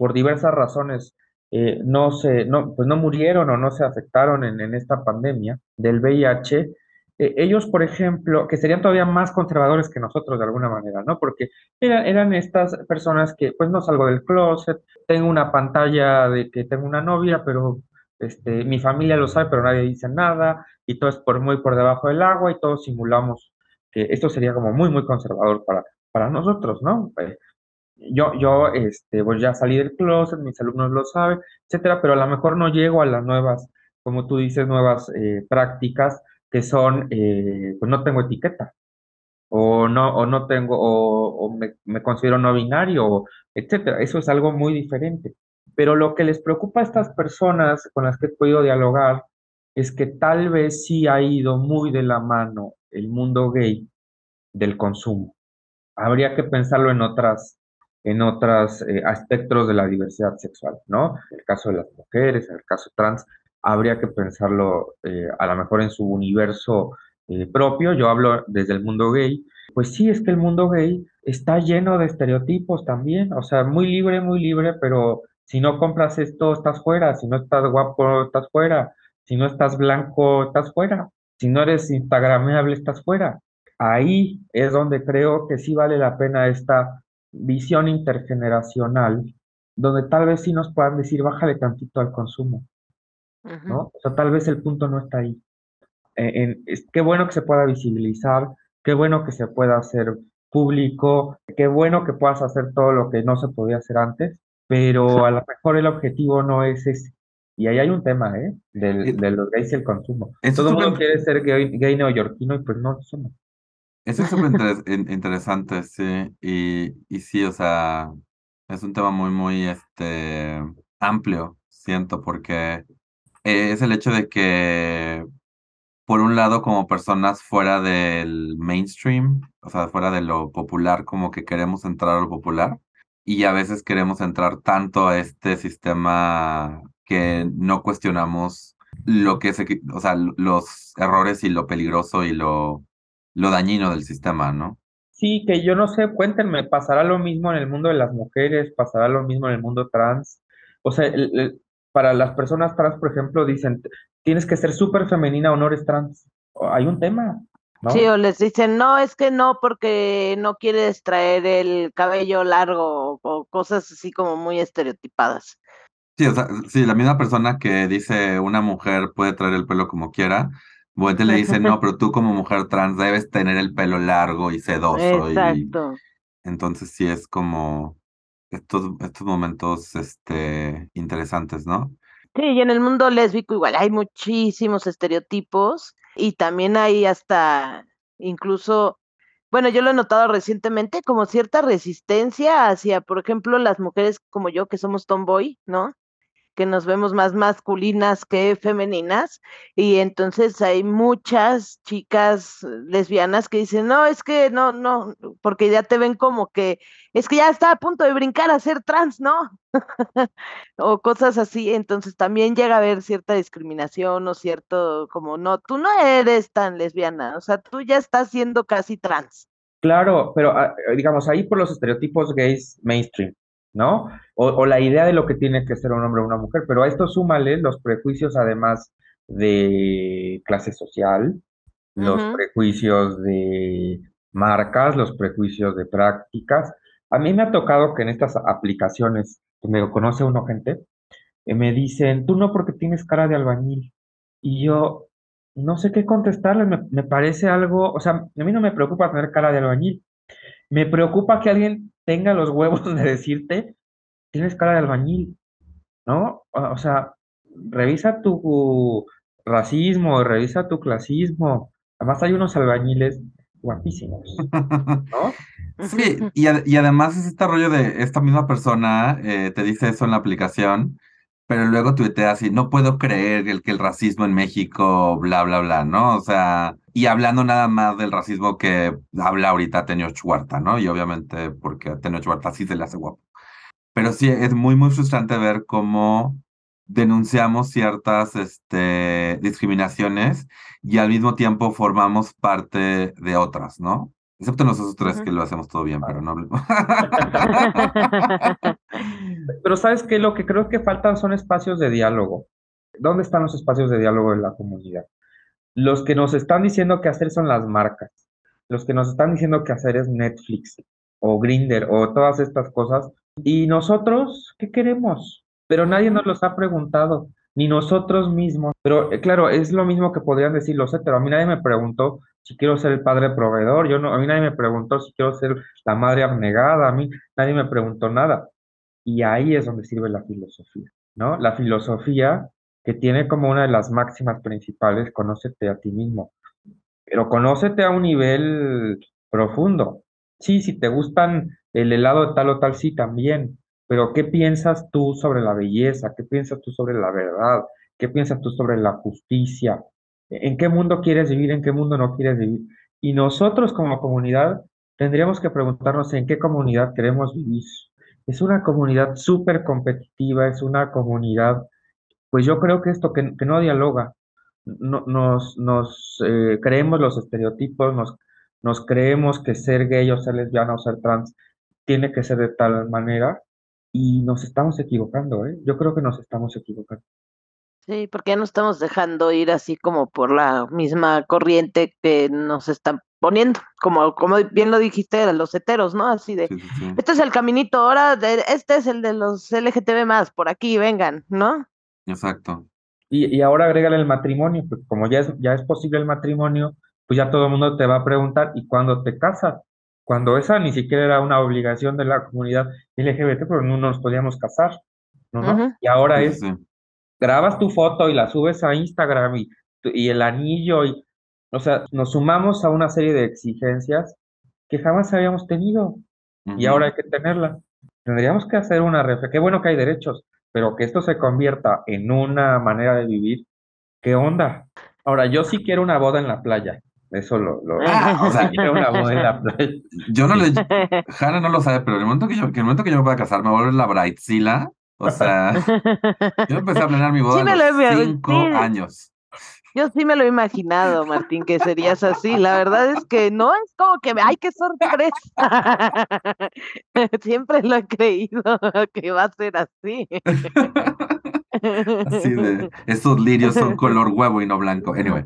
S3: por diversas razones eh, no, se, no, pues no murieron o no se afectaron en, en esta pandemia del VIH, eh, ellos, por ejemplo, que serían todavía más conservadores que nosotros de alguna manera, ¿no? Porque eran estas personas que, pues no salgo del closet, tengo una pantalla de que tengo una novia, pero este, mi familia lo sabe, pero nadie dice nada, y todo es por muy por debajo del agua, y todos simulamos que esto sería como muy, muy conservador para, para nosotros, ¿no? Eh, yo, yo, este, pues ya salí del closet, mis alumnos lo saben, etcétera, pero a lo mejor no llego a las nuevas, como tú dices, nuevas eh, prácticas que son, eh, pues no tengo etiqueta, o no, o no tengo, o, me, me, considero no binario, etcétera. Eso es algo muy diferente. Pero lo que les preocupa a estas personas con las que he podido dialogar es que tal vez sí ha ido muy de la mano el mundo gay del consumo habría que pensarlo en otras en otros eh, aspectos de la diversidad sexual, ¿no? En el caso de las mujeres, en el caso trans, habría que pensarlo eh, a lo mejor en su universo eh, propio. Yo hablo desde el mundo gay. Pues sí, es que el mundo gay está lleno de estereotipos también, o sea, muy libre, muy libre, pero si no compras esto, estás fuera, si no estás guapo, estás fuera, si no estás blanco, estás fuera, si no eres instagramable, estás fuera ahí es donde creo que sí vale la pena esta visión intergeneracional, donde tal vez sí nos puedan decir, bájale tantito al consumo, ¿no? O sea, tal vez el punto no está ahí. Eh, es, qué bueno que se pueda visibilizar, qué bueno que se pueda hacer público, qué bueno que puedas hacer todo lo que no se podía hacer antes, pero a lo mejor el objetivo no es ese. Y ahí hay un tema, ¿eh? Del, de los gays y el consumo. Todo el mundo quiere ser gay, gay neoyorquino y pues no, no.
S1: Eso es súper interesante, sí. Y, y sí, o sea, es un tema muy, muy este, amplio, siento, porque es el hecho de que, por un lado, como personas fuera del mainstream, o sea, fuera de lo popular, como que queremos entrar a lo popular, y a veces queremos entrar tanto a este sistema que no cuestionamos lo que es, o sea, los errores y lo peligroso y lo lo dañino del sistema, ¿no?
S3: Sí, que yo no sé, cuéntenme, ¿pasará lo mismo en el mundo de las mujeres? ¿Pasará lo mismo en el mundo trans? O sea, para las personas trans, por ejemplo, dicen, tienes que ser súper femenina o no eres trans. Hay un tema. ¿no?
S2: Sí, o les dicen, no, es que no, porque no quieres traer el cabello largo o cosas así como muy estereotipadas.
S1: Sí, o sea, sí, la misma persona que dice una mujer puede traer el pelo como quiera, Vuelta le dice, no, pero tú como mujer trans debes tener el pelo largo y sedoso.
S2: Exacto.
S1: Y... Entonces sí es como, estos, estos momentos este, interesantes, ¿no?
S2: Sí, y en el mundo lésbico igual hay muchísimos estereotipos y también hay hasta incluso, bueno, yo lo he notado recientemente como cierta resistencia hacia, por ejemplo, las mujeres como yo que somos tomboy, ¿no? Que nos vemos más masculinas que femeninas y entonces hay muchas chicas lesbianas que dicen, no, es que no, no, porque ya te ven como que es que ya está a punto de brincar a ser trans, ¿no? o cosas así, entonces también llega a haber cierta discriminación o cierto, como, no, tú no eres tan lesbiana, o sea, tú ya estás siendo casi trans.
S3: Claro, pero ah, digamos, ahí por los estereotipos gays mainstream, ¿no? O, la idea de lo que tiene que ser un hombre o una mujer, pero a esto súmale los prejuicios además de clase social, los prejuicios de marcas, los prejuicios de prácticas. A mí me ha tocado que en estas aplicaciones, que me conoce uno gente, eh, me dicen, tú no porque tienes cara de albañil. Y yo no sé qué contestarles, me, me parece algo, o sea, a mí no me preocupa tener cara de albañil, me preocupa que alguien tenga los huevos de decirte, tienes cara de albañil, ¿no? O sea, revisa tu racismo, revisa tu clasismo. Además hay unos albañiles guapísimos, ¿no?
S1: Sí, y, y además es este rollo de esta misma persona eh, te dice eso en la aplicación, pero luego tuitea así, no puedo creer el, que el racismo en México, bla, bla, bla, ¿no? O sea, y hablando nada más del racismo que habla ahorita Tenio Huerta, ¿no? Y obviamente porque a Tenio Huerta sí se le hace guapo. Pero sí, es muy, muy frustrante ver cómo denunciamos ciertas este, discriminaciones y al mismo tiempo formamos parte de otras, ¿no? Excepto nosotros tres que lo hacemos todo bien, pero no
S3: Pero sabes que lo que creo que faltan son espacios de diálogo. ¿Dónde están los espacios de diálogo en la comunidad? Los que nos están diciendo qué hacer son las marcas. Los que nos están diciendo qué hacer es Netflix o Grinder o todas estas cosas. ¿Y nosotros qué queremos? Pero nadie nos los ha preguntado, ni nosotros mismos. Pero eh, claro, es lo mismo que podrían decir los pero A mí nadie me preguntó si quiero ser el padre proveedor, yo no, a mí nadie me preguntó si quiero ser la madre abnegada, a mí nadie me preguntó nada. Y ahí es donde sirve la filosofía, ¿no? La filosofía que tiene como una de las máximas principales, conócete a ti mismo, pero conócete a un nivel profundo. Sí, si te gustan el helado de tal o tal, sí, también, pero ¿qué piensas tú sobre la belleza? ¿Qué piensas tú sobre la verdad? ¿Qué piensas tú sobre la justicia? En qué mundo quieres vivir, en qué mundo no quieres vivir. Y nosotros como comunidad tendríamos que preguntarnos en qué comunidad queremos vivir. Es una comunidad súper competitiva, es una comunidad, pues yo creo que esto que, no dialoga, no, nos, eh, creemos los estereotipos, nos, nos creemos que ser gay o ser lesbiana o ser trans tiene que ser de tal manera y nos estamos equivocando, ¿eh? Yo creo que nos estamos equivocando.
S2: Sí, porque ya nos estamos dejando ir así como por la misma corriente que nos están poniendo, como, como bien lo dijiste, los heteros, ¿no? Así de, este es el caminito, ahora este es el de los LGTB más, por aquí, vengan, ¿no?
S1: Exacto.
S3: Y, y ahora agrégale el matrimonio, pues como ya es, ya es posible el matrimonio, pues ya todo el mundo te va a preguntar, ¿y cuándo te casas? Cuando esa ni siquiera era una obligación de la comunidad LGBT, pero no nos podíamos casar, ¿no? Y ahora es, grabas tu foto y la subes a Instagram y, y el anillo y, o sea, nos sumamos a una serie de exigencias que jamás habíamos tenido y ahora hay que tenerla. Tendríamos que hacer una reflexión. Qué bueno que hay derechos, pero que esto se convierta en una manera de vivir. ¿Qué onda? Ahora, yo sí quiero una boda en la playa. Eso lo, lo
S1: ah, o sea, quiero una boda en la playa. Yo no le, Hanna no lo sabe, pero en el momento que yo, que el momento que yo me voy a casar, me voy a volver la Brightzilla o sea, yo empecé a planear mi boda a los cinco años.
S2: Yo sí me lo he imaginado, Martín, que serías así. La verdad es que no es como que, ¡ay, qué sorpresa! Siempre lo he creído que va a ser así.
S1: así de, estos lirios son color huevo y no blanco. Anyway.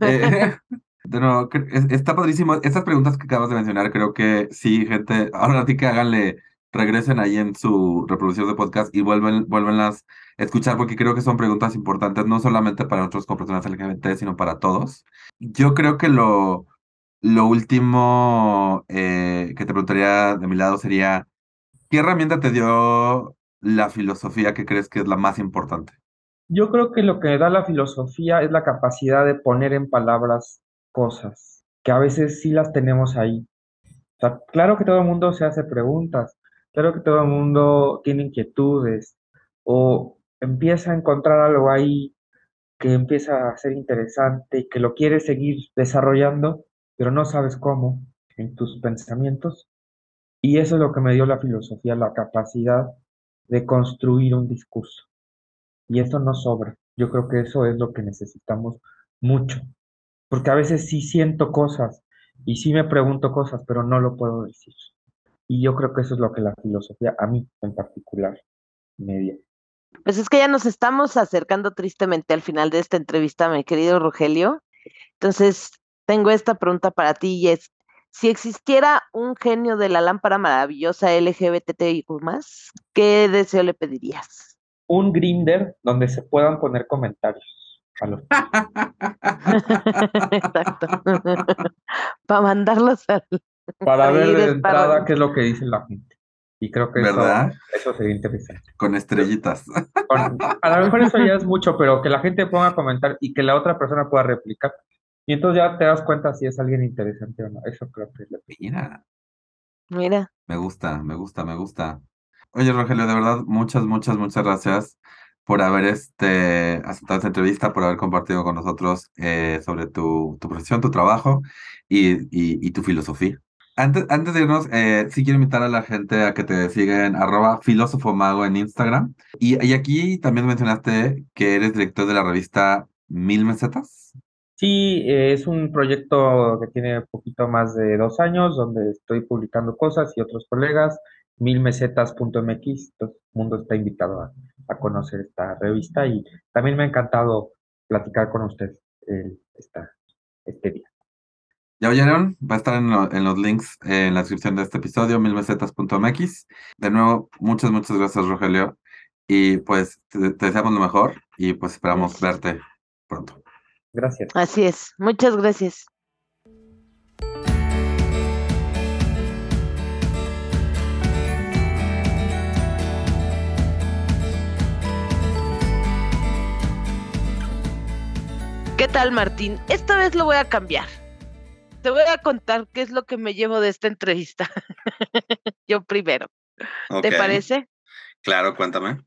S1: Eh, está padrísimo. Estas preguntas que acabas de mencionar, creo que sí, gente, ahora a ti que háganle regresen ahí en su reproducción de podcast y vuelven, vuelvenlas a escuchar porque creo que son preguntas importantes, no solamente para nosotros como personas LGBT, sino para todos. Yo creo que lo, lo último eh, que te preguntaría de mi lado sería, ¿Qué herramienta te dio la filosofía que crees que es la más importante?
S3: Yo creo que lo que da la filosofía es la capacidad de poner en palabras cosas, que a veces sí las tenemos ahí. Claro que todo el mundo se hace preguntas, claro que todo el mundo tiene inquietudes o empieza a encontrar algo ahí que empieza a ser interesante y que lo quiere seguir desarrollando, pero no sabes cómo en tus pensamientos. Y eso es lo que me dio la filosofía, la capacidad de construir un discurso. Y eso no sobra. Yo creo que eso es lo que necesitamos mucho. Porque a veces sí siento cosas y sí me pregunto cosas, pero no lo puedo decir. Y yo creo que eso es lo que la filosofía, a mí en particular, me dio.
S2: Pues es que ya nos estamos acercando tristemente al final de esta entrevista, mi querido Rogelio. Entonces, tengo esta pregunta para ti y es, si existiera un genio de la lámpara maravillosa LGBTIQ+, ¿qué deseo le pedirías?
S3: Un grinder donde se puedan poner comentarios. A los...
S2: Exacto. para mandarlos al...
S3: Para ver de entrada qué es lo que dice la gente. Y creo que eso, eso sería interesante.
S1: Con estrellitas.
S3: Con- a lo mejor eso ya es mucho, pero que la gente ponga a comentar y que la otra persona pueda replicar. Y entonces ya te das cuenta si es alguien interesante o no. Eso creo que es lo que...
S1: Mira,
S2: Mira,
S1: me gusta, me gusta, me gusta. Oye, Rogelio, de verdad, muchas, muchas, muchas gracias por haber este, aceptado esta entrevista, por haber compartido con nosotros eh, sobre tu, tu profesión, tu trabajo y, y, y tu filosofía. Antes, antes de irnos, eh, sí quiero invitar a la gente a que te siga en arroba filósofo mago en Instagram. Y, y aquí también mencionaste que eres director de la revista Mil Mesetas.
S3: Sí, eh, es un proyecto que tiene poquito más de dos años, donde estoy publicando cosas y otros colegas, milmesetas.mx, todo el mundo está invitado a, conocer esta revista y también me ha encantado platicar con usted este día.
S1: Ya oyeron, va a estar en, lo- en los links eh, en la descripción de este episodio, milmesetas.mx. De nuevo, muchas, muchas gracias, Rogelio. Y pues te, te deseamos lo mejor y pues esperamos verte pronto.
S3: Gracias.
S2: así es. Muchas gracias. ¿Qué tal, Martín? Esta vez lo voy a cambiar. Te voy a contar qué es lo que me llevo de esta entrevista. Yo primero. ¿Te parece?
S1: Claro, cuéntame.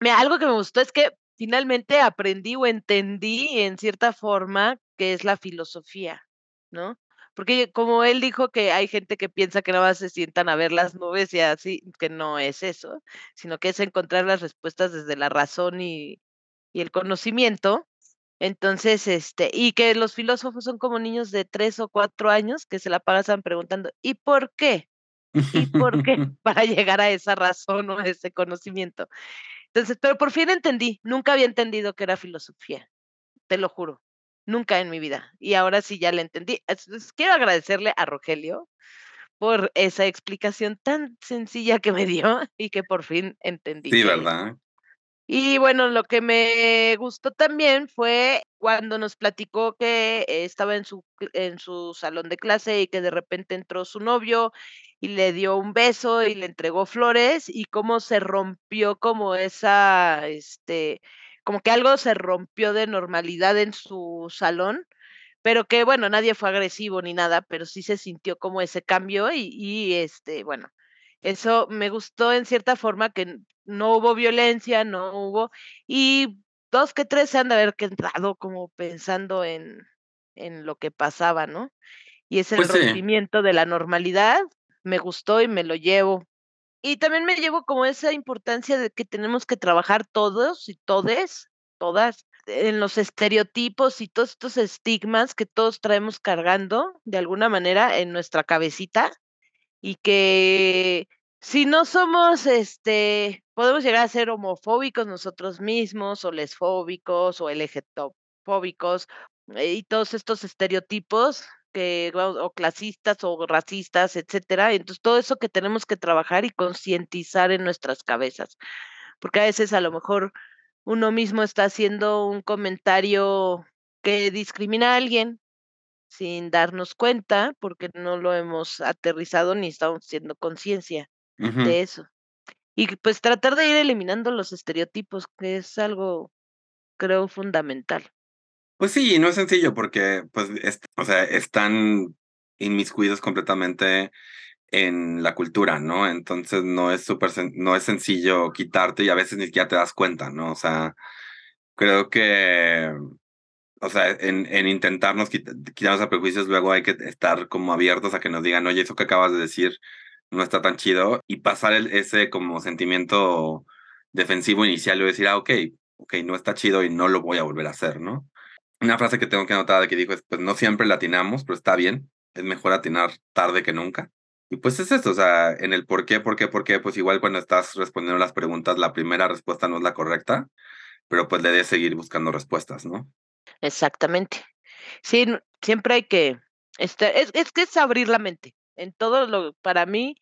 S2: Mira, algo que me gustó es que finalmente aprendí o entendí en cierta forma qué es la filosofía, ¿no? Porque como él dijo que hay gente que piensa que nada más se sientan a ver las nubes y así, que no es eso, sino que es encontrar las respuestas desde la razón y, y el conocimiento. Entonces, este, y que los filósofos son como niños de tres o cuatro años que se la pasan preguntando, ¿y por qué? ¿Y por qué? Para llegar a esa razón o a ese conocimiento. Entonces, pero por fin entendí, nunca había entendido que era filosofía, te lo juro, nunca en mi vida. Y ahora sí ya la entendí. Entonces, quiero agradecerle a Rogelio por esa explicación tan sencilla que me dio y que por fin entendí.
S1: Sí, ¿verdad?
S2: Y bueno, lo que me gustó también fue cuando nos platicó que estaba en su, en su salón de clase y que de repente entró su novio y le dio un beso y le entregó flores y cómo se rompió como esa, este, como que algo se rompió de normalidad en su salón, pero que bueno, nadie fue agresivo ni nada, pero sí se sintió como ese cambio y, y este, bueno, eso me gustó en cierta forma que no hubo violencia, no hubo, y dos que tres se han de haber quedado como pensando en, en lo que pasaba, ¿no? Y es el
S1: Pues sí.
S2: rompimiento de la normalidad, me gustó y me lo llevo. Y también me llevo como esa importancia de que tenemos que trabajar todos y todes, todas, en los estereotipos y todos estos estigmas que todos traemos cargando de alguna manera en nuestra cabecita y que si no somos, este, podemos llegar a ser homofóbicos nosotros mismos, o lesfóbicos, o LGTBfóbicos, eh, y todos estos estereotipos que, o clasistas, o racistas, etcétera. Entonces, todo eso que tenemos que trabajar y concientizar en nuestras cabezas, porque a veces a lo mejor uno mismo está haciendo un comentario que discrimina a alguien sin darnos cuenta, porque no lo hemos aterrizado ni estamos haciendo conciencia. De eso. Y pues tratar de ir eliminando los estereotipos, que es algo, creo, fundamental.
S1: Pues sí, no es sencillo porque, pues, es- o sea, están inmiscuidos completamente en la cultura, ¿no? Entonces no es súper, no es sencillo quitarte y a veces ni siquiera te das cuenta, ¿no? O sea, creo que, o sea, en, en intentarnos quit- quitarnos a prejuicios, luego hay que estar como abiertos a que nos digan, oye, eso que acabas de decir no está tan chido y pasar el- ese como sentimiento defensivo inicial y decir, ah, ok, ok, no está chido y no lo voy a volver a hacer, ¿no? Una frase que tengo que anotar de que dijo es, pues no siempre latinamos, pero está bien, es mejor atinar tarde que nunca. Y pues es eso, o sea, en el por qué, por qué, por qué, pues igual cuando estás respondiendo las preguntas, la primera respuesta no es la correcta, pero pues le debes seguir buscando respuestas, ¿no?
S2: Exactamente. Sí, siempre hay que estar, es, es que es abrir la mente. En todo lo, para mí,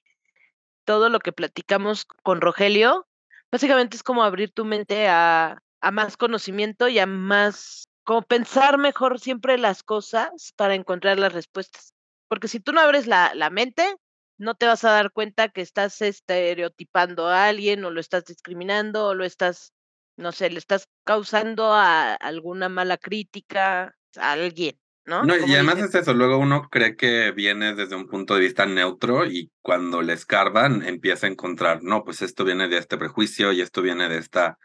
S2: todo lo que platicamos con Rogelio, básicamente es como abrir tu mente a, a más conocimiento y a más, como pensar mejor siempre las cosas para encontrar las respuestas. Porque si tú no abres la, la mente, no te vas a dar cuenta que estás estereotipando a alguien o lo estás discriminando o lo estás, no sé, le estás causando a alguna mala crítica a alguien, ¿no?
S1: No, y además es eso, luego uno cree que viene desde un punto de vista neutro y cuando le escarban empieza a encontrar, no, pues esto viene de este prejuicio y esto viene de esta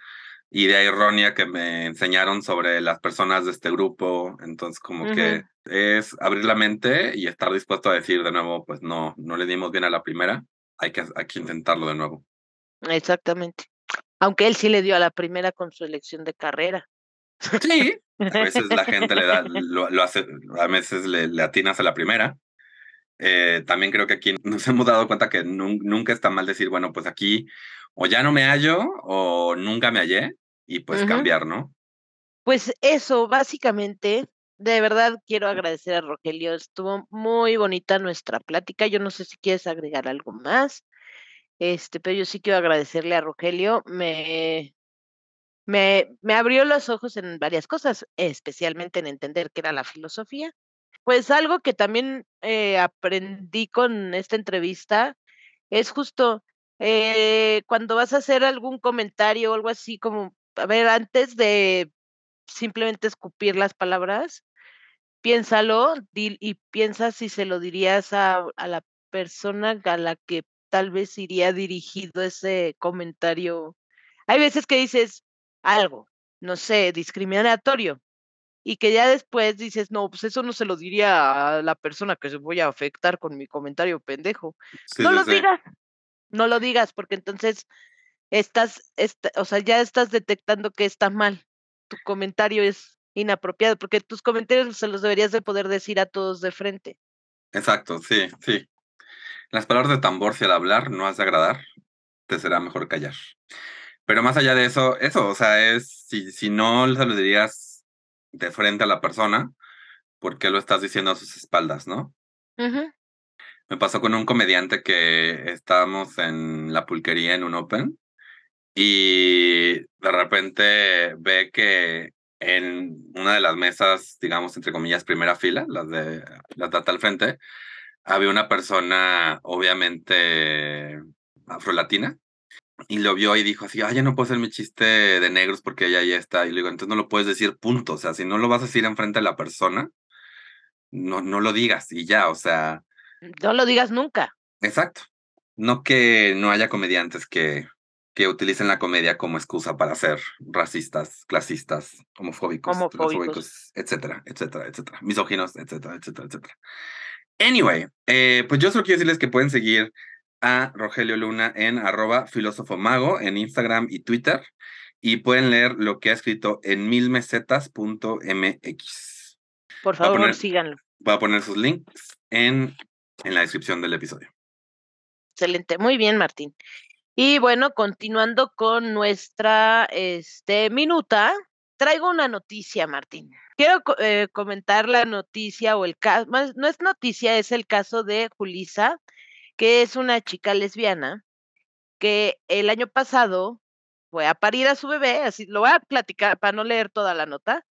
S1: idea errónea que me enseñaron sobre las personas de este grupo, entonces como que es abrir la mente y estar dispuesto a decir de nuevo, pues no, no le dimos bien a la primera, hay que, hay que intentarlo de nuevo.
S2: Exactamente. Aunque él sí le dio a la primera con su elección de carrera.
S1: Sí, a veces la gente le da, lo, lo hace, a veces le, le atinas a la primera. Eh, también creo que aquí nos hemos dado cuenta que nun- nunca está mal decir, bueno, pues aquí o ya no me hallo o nunca me hallé y pues
S2: Ujú.
S1: cambiar, ¿no?
S2: Pues eso, básicamente, de verdad quiero agradecer a Rogelio. Estuvo muy bonita nuestra plática. Yo no sé si quieres agregar algo más. Este, pero yo sí quiero agradecerle a Rogelio. Me, me, me abrió los ojos en varias cosas, especialmente en entender qué era la filosofía. Pues algo que también eh, aprendí con esta entrevista es justo eh, cuando vas a hacer algún comentario o algo así como, a ver, antes de simplemente escupir las palabras, piénsalo y piensa si se lo dirías a, a la persona a la que tal vez iría dirigido ese comentario. Hay veces que dices algo, no sé, discriminatorio, y que ya después dices, no, pues eso no se lo diría a la persona que se voy a afectar con mi comentario pendejo.
S1: Sí,
S2: no lo digas, no lo digas, porque entonces estás, o sea, ya estás detectando que está mal. Tu comentario es inapropiado, porque tus comentarios se los deberías de poder decir a todos de frente.
S1: Exacto, sí, sí. Las palabras de tambor, si al hablar no has de agradar, te será mejor callar. Pero más allá de eso, eso, o sea, es si, si no se lo dirías de frente a la persona, ¿por qué lo estás diciendo a sus espaldas, no? Me pasó con un comediante que estábamos en la pulquería en un open y de repente ve que en una de las mesas, digamos, entre comillas, primera fila, las de las de al frente, había una persona obviamente afrolatina y lo vio y dijo así, ay, ya no puedo hacer mi chiste de negros porque ella ya está. Y le digo, entonces no lo puedes decir punto, o sea, si no lo vas a decir enfrente de la persona, no, no lo digas y ya, o sea,
S2: No lo digas nunca.
S1: Exacto. No que no haya comediantes que, que utilicen la comedia como excusa para ser racistas, clasistas, homofóbicos,
S2: Homofóbicos.
S1: transfóbicos, etcétera, etcétera, etcétera, misóginos, etcétera, etcétera, etcétera. Anyway, eh, pues yo solo quiero decirles que pueden seguir a Rogelio Luna en arroba filósofo mago en Instagram y Twitter y pueden leer lo que ha escrito en milmesetas.mx.
S2: Por
S1: Voy
S2: favor,
S1: poner-
S2: síganlo.
S1: Voy a poner sus links en, en la descripción del episodio.
S2: Excelente. Muy bien, Martín. Y bueno, continuando con nuestra este, minuta, traigo una noticia, Martín. Quiero eh, comentar la noticia o el caso, no es noticia, es el caso de Julisa, que es una chica lesbiana que el año pasado fue a parir a su bebé, así lo voy a platicar para no leer toda la nota.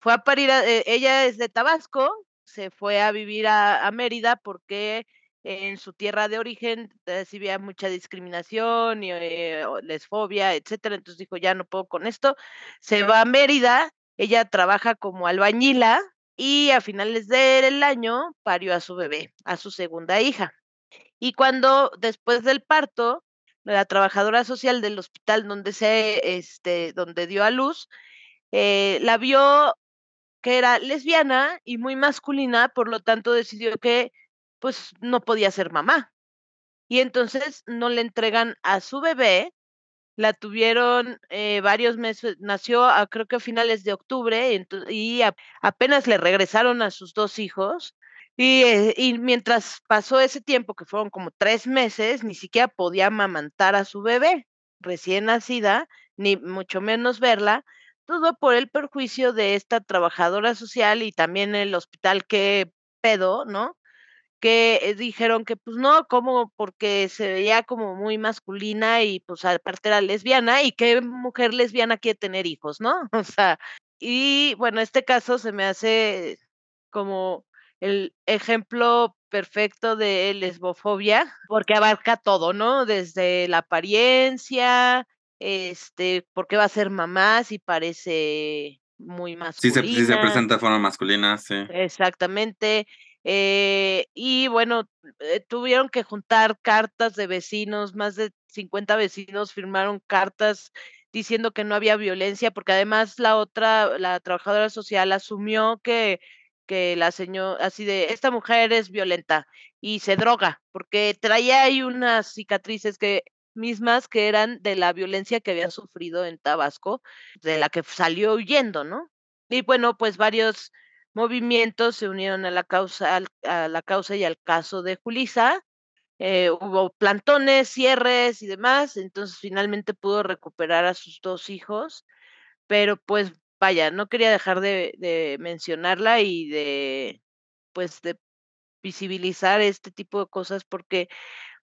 S2: Fue a parir, a- eh, ella es de Tabasco, se fue a vivir a Mérida porque en su tierra de origen recibía mucha discriminación y eh, lesfobia, etcétera. Entonces dijo, ya no puedo con esto. Se va a Mérida, ella trabaja como albañila y a finales del año parió a su bebé, a su segunda hija. Y cuando después del parto, la trabajadora social del hospital donde se, este, donde dio a luz, eh, la vio que era lesbiana y muy masculina, por lo tanto decidió que pues no podía ser mamá. Y entonces no le entregan a su bebé, la tuvieron eh, varios meses, nació a, creo que a finales de octubre y, apenas le regresaron a sus dos hijos. Y, eh, y, mientras pasó ese tiempo, que fueron como tres meses, ni siquiera podía amamantar a su bebé recién nacida, ni mucho menos verla, todo por el perjuicio de esta trabajadora social y también el hospital que pedo, ¿no? Que eh, dijeron que pues no, como porque se veía como muy masculina y pues aparte era lesbiana y qué mujer lesbiana quiere tener hijos, ¿no? O sea, y bueno, este caso se me hace como el ejemplo perfecto de lesbofobia, porque abarca todo, ¿no? Desde la apariencia, este, porque va a ser mamá si parece muy masculina.
S1: Sí se, sí se presenta de forma masculina, sí.
S2: Exactamente. Eh, y bueno, eh, tuvieron que juntar cartas de vecinos, más de 50 vecinos firmaron cartas diciendo que no había violencia, porque además la otra, la trabajadora social asumió que, que la señora, así de, esta mujer es violenta y se droga, porque traía ahí unas cicatrices que mismas que eran de la violencia que había sufrido en Tabasco, de la que salió huyendo, ¿no? Y bueno, pues varios movimientos se unieron a la causa, a la causa y al caso de Julisa. Eh, hubo plantones, cierres y demás, entonces finalmente pudo recuperar a sus dos hijos, pero pues vaya, no quería dejar de, de mencionarla y de pues de visibilizar este tipo de cosas porque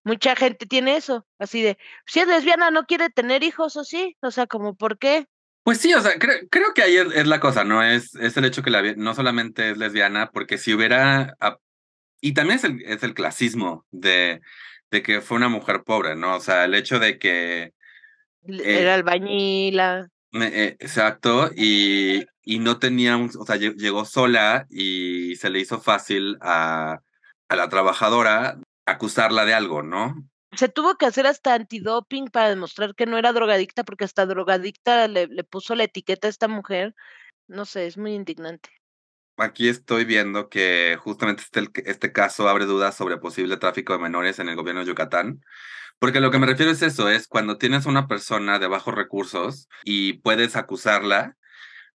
S2: mucha gente tiene eso, así de, si es lesbiana no quiere tener hijos o sí, o sea, como, ¿por qué?
S1: Pues sí, o sea, creo, que ahí es, la cosa, ¿no? Es, es el hecho que la, no solamente es lesbiana, porque si hubiera, y también es el, es el clasismo de, de que fue una mujer pobre, ¿no? O sea, el hecho de que...
S2: Eh, Era albañila.
S1: Eh, exacto, y, y no tenía, o sea, llegó sola y se le hizo fácil a, a la trabajadora acusarla de algo, ¿no?
S2: Se tuvo que hacer hasta antidoping para demostrar que no era drogadicta, porque hasta drogadicta le, le puso la etiqueta a esta mujer. No sé, es muy indignante.
S1: Aquí estoy viendo que justamente este, este caso abre dudas sobre posible tráfico de menores en el gobierno de Yucatán. Porque lo que me refiero es eso, es cuando tienes una persona de bajos recursos y puedes acusarla,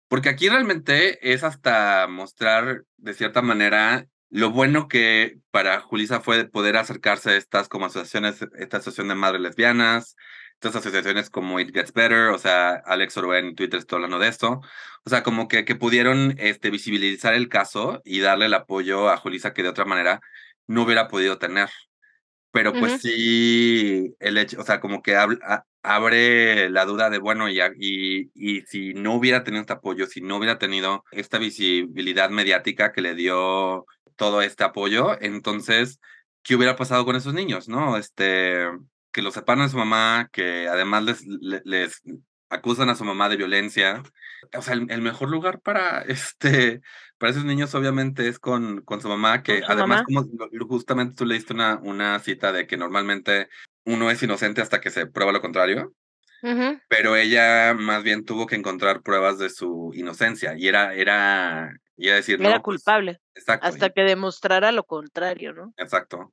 S1: porque aquí realmente es hasta mostrar de cierta manera lo bueno que para Julisa fue poder acercarse a estas como asociaciones, esta asociación de madres lesbianas, estas asociaciones como It Gets Better, o sea, Alex Orben en Twitter está hablando de esto, o sea, como que, que pudieron este, visibilizar el caso y darle el apoyo a Julisa que de otra manera no hubiera podido tener. Pero pues sí, el hecho, o sea, como que abre la duda de, bueno, y, y, y si no hubiera tenido este apoyo, si no hubiera tenido esta visibilidad mediática que le dio todo este apoyo. Entonces, ¿qué hubiera pasado con esos niños, no? Este, que los separan de su mamá, que además les, les, acusan a su mamá de violencia. O sea, el, mejor lugar para, este, para esos niños obviamente es con, con su mamá, que además, como justamente tú leíste una, una cita de que normalmente uno es inocente hasta que se prueba lo contrario. Pero ella más bien tuvo que encontrar pruebas de su inocencia y era, era, y decir,
S2: Era pues, culpable. Hasta que demostrara lo contrario, ¿no?
S1: Exacto.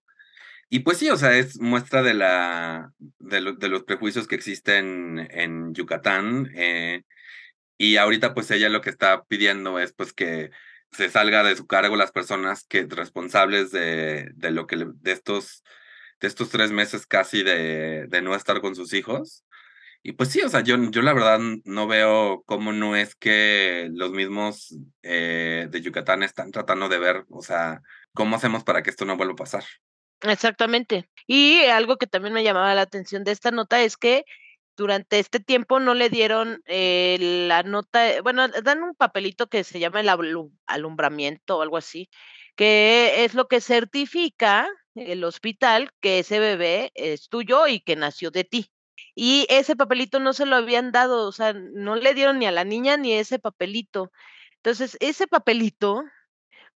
S1: Y pues sí, o sea, es muestra de, la, de, los prejuicios que existen en Yucatán. Eh, y ahorita pues ella lo que está pidiendo es pues que se salga de su cargo las personas que responsables de, de lo que de estos de estos tres meses casi de, de no estar con sus hijos y pues sí, o sea, yo, yo la verdad no veo cómo no es que los mismos eh, de Yucatán están tratando de ver, o sea, cómo hacemos para que esto no vuelva a pasar.
S2: Exactamente. Y algo que también me llamaba la atención de esta nota es que durante este tiempo no le dieron eh, la nota, bueno, dan un papelito que se llama el alumbramiento o algo así, que es lo que certifica el hospital que ese bebé es tuyo y que nació de ti. Y ese papelito no se lo habían dado, o sea, no le dieron ni a la niña ni ese papelito. Entonces, ese papelito,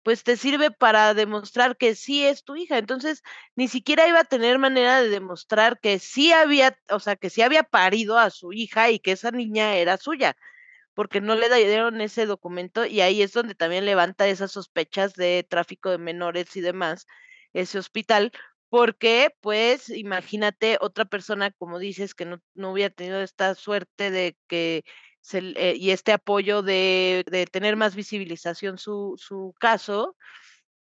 S2: pues te sirve para demostrar que sí es tu hija. Entonces, ni siquiera iba a tener manera de demostrar que sí había, o sea, que sí había parido a su hija y que esa niña era suya, porque no le dieron ese documento y ahí es donde también levanta esas sospechas de tráfico de menores y demás, ese hospital, porque pues imagínate otra persona, como dices, que no, no hubiera tenido esta suerte de que se, eh, y este apoyo de, de tener más visibilización su, su caso,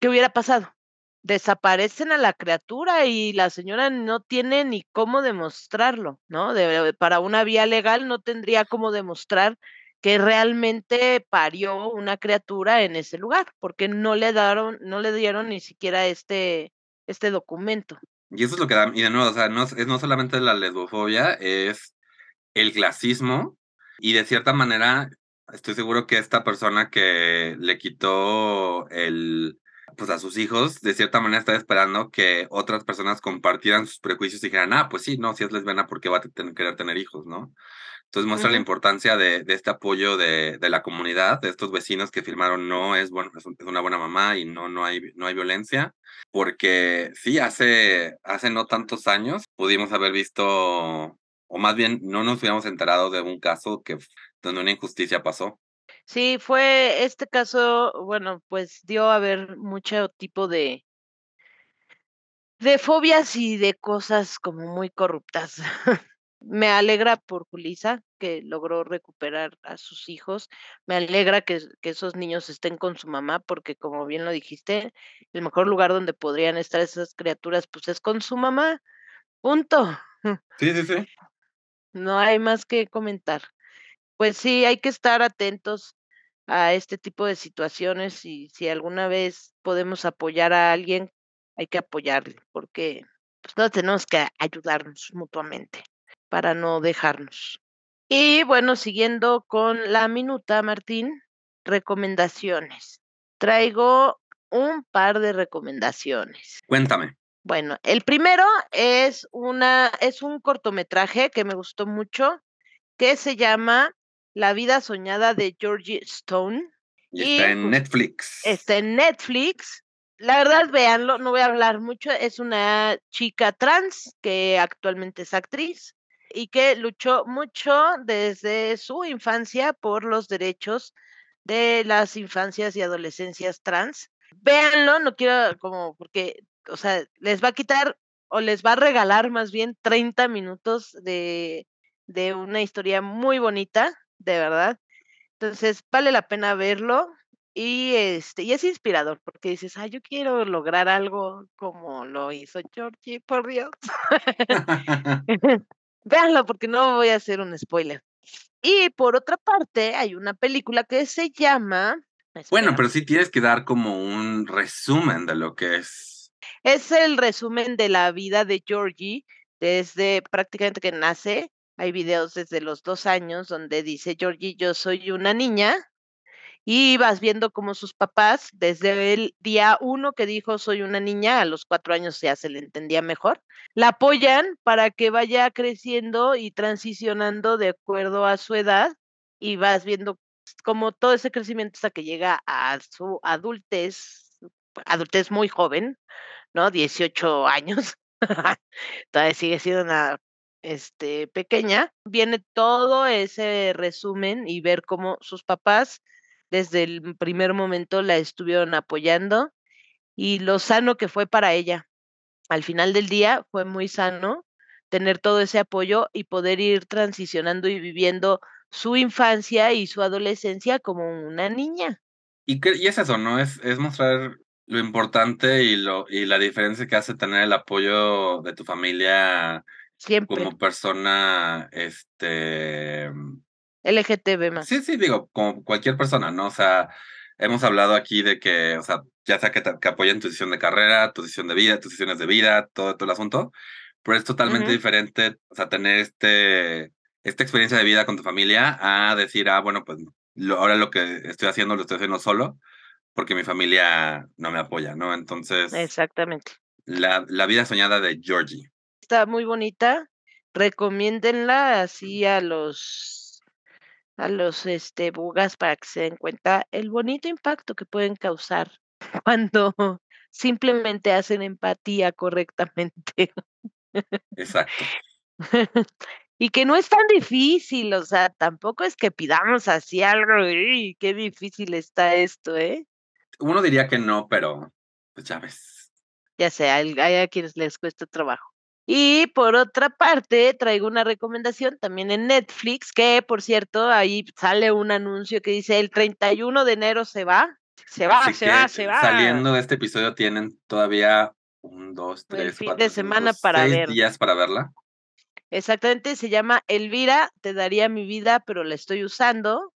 S2: ¿qué hubiera pasado? Desaparecen a la criatura y la señora no tiene ni cómo demostrarlo, ¿no? Para una vía legal no tendría cómo demostrar que realmente parió una criatura en ese lugar, porque no le daron, no le dieron ni siquiera este, este documento.
S1: Y eso es lo que da, y de nuevo, o sea, no es, no solamente la lesbofobia, es el clasismo, y de cierta manera, estoy seguro que esta persona que le quitó el, pues a sus hijos, de cierta manera está esperando que otras personas compartieran sus prejuicios y dijeran, ah, pues sí, no, si es lesbiana, porque va a tener, querer tener hijos, no? Entonces muestra la importancia de, de este apoyo de, de, la comunidad, de estos vecinos que firmaron no es, bueno, es, una buena mamá y no, no, hay, no hay violencia, porque sí, hace, hace no tantos años pudimos haber visto, o más bien no nos hubiéramos enterado de un caso que donde una injusticia pasó.
S2: Sí, fue este caso, bueno, pues dio a ver mucho tipo de, de fobias y de cosas como muy corruptas. Me alegra por Julisa que logró recuperar a sus hijos. Me alegra que, que, esos niños estén con su mamá, porque como bien lo dijiste, el mejor lugar donde podrían estar esas criaturas, pues es con su mamá. Punto.
S1: Sí, sí, sí.
S2: No hay más que comentar. Pues sí, hay que estar atentos a este tipo de situaciones y si alguna vez podemos apoyar a alguien, hay que apoyarle, porque pues, no tenemos que ayudarnos mutuamente para no dejarnos. Y bueno, siguiendo con la minuta, Martín, recomendaciones. Traigo un par de recomendaciones.
S1: Cuéntame.
S2: Bueno, el primero es una es un cortometraje que me gustó mucho que se llama La vida soñada de Georgie Stone.
S1: Y está en Netflix.
S2: Está en Netflix. La verdad, véanlo, no voy a hablar mucho. Es una chica trans que actualmente es actriz y que luchó mucho desde su infancia por los derechos de las infancias y adolescencias trans. Véanlo, no quiero como porque, o sea, les va a quitar o les va a regalar más bien 30 minutos de, de una historia muy bonita, de verdad. Entonces, vale la pena verlo y este y es inspirador porque dices, "Ah, yo quiero lograr algo como lo hizo Georgie, por Dios." Véanlo porque no voy a hacer un spoiler. Y por otra parte, hay una película que se llama.
S1: Bueno, pero sí tienes que dar como un resumen de lo que es.
S2: Es el resumen de la vida de Georgie desde prácticamente que nace. Hay videos desde los dos años donde dice Georgie, yo soy una niña y vas viendo cómo sus papás, desde el día uno que dijo soy una niña, a los cuatro años ya se le entendía mejor, la apoyan para que vaya creciendo y transicionando de acuerdo a su edad y vas viendo como todo ese crecimiento hasta que llega a su adultez, adultez muy joven, ¿no? 18 años, todavía sigue siendo una este, pequeña, viene todo ese resumen y ver cómo sus papás desde el primer momento la estuvieron apoyando y lo sano que fue para ella. Al final del día fue muy sano tener todo ese apoyo y poder ir transicionando y viviendo su infancia y su adolescencia como una niña.
S1: Y, y es eso, ¿no? Es, es mostrar lo importante y, lo, y la diferencia que hace tener el apoyo de tu familia
S2: Siempre.
S1: como persona, este,
S2: LGTB más.
S1: Sí, sí, digo, como cualquier persona, ¿no? O sea, hemos hablado aquí de que, o sea, ya sea que, te, que apoyen tu decisión de carrera, tu decisión de vida, tus decisiones de vida, todo, todo el asunto, pero es totalmente uh -huh. diferente, o sea, tener este, esta experiencia de vida con tu familia a decir, ah, bueno, pues lo, ahora lo que estoy haciendo lo estoy haciendo solo porque mi familia no me apoya, ¿no? Entonces...
S2: Exactamente.
S1: La, la vida soñada de Georgie.
S2: Está muy bonita. Recomiéndenla así a los a los este bugas para que se den cuenta el bonito impacto que pueden causar cuando simplemente hacen empatía correctamente.
S1: Exacto.
S2: y que no es tan difícil, o sea, tampoco es que pidamos así algo, y qué difícil está esto, ¿eh?
S1: Uno diría que no, pero pues ya ves.
S2: Ya sé, hay, hay a quienes les cuesta trabajo. Y por otra parte, traigo una recomendación también en Netflix, que por cierto, ahí sale un anuncio que dice el 31 de enero se va. Se va,
S1: Así
S2: se
S1: que
S2: va, se va.
S1: Saliendo de este episodio tienen todavía un, dos,
S2: El
S1: tres,
S2: fin
S1: cuatro,
S2: de
S1: cinco,
S2: semana para
S1: seis
S2: ver.
S1: días para verla.
S2: Exactamente, se llama Elvira, te daría mi vida, pero la estoy usando.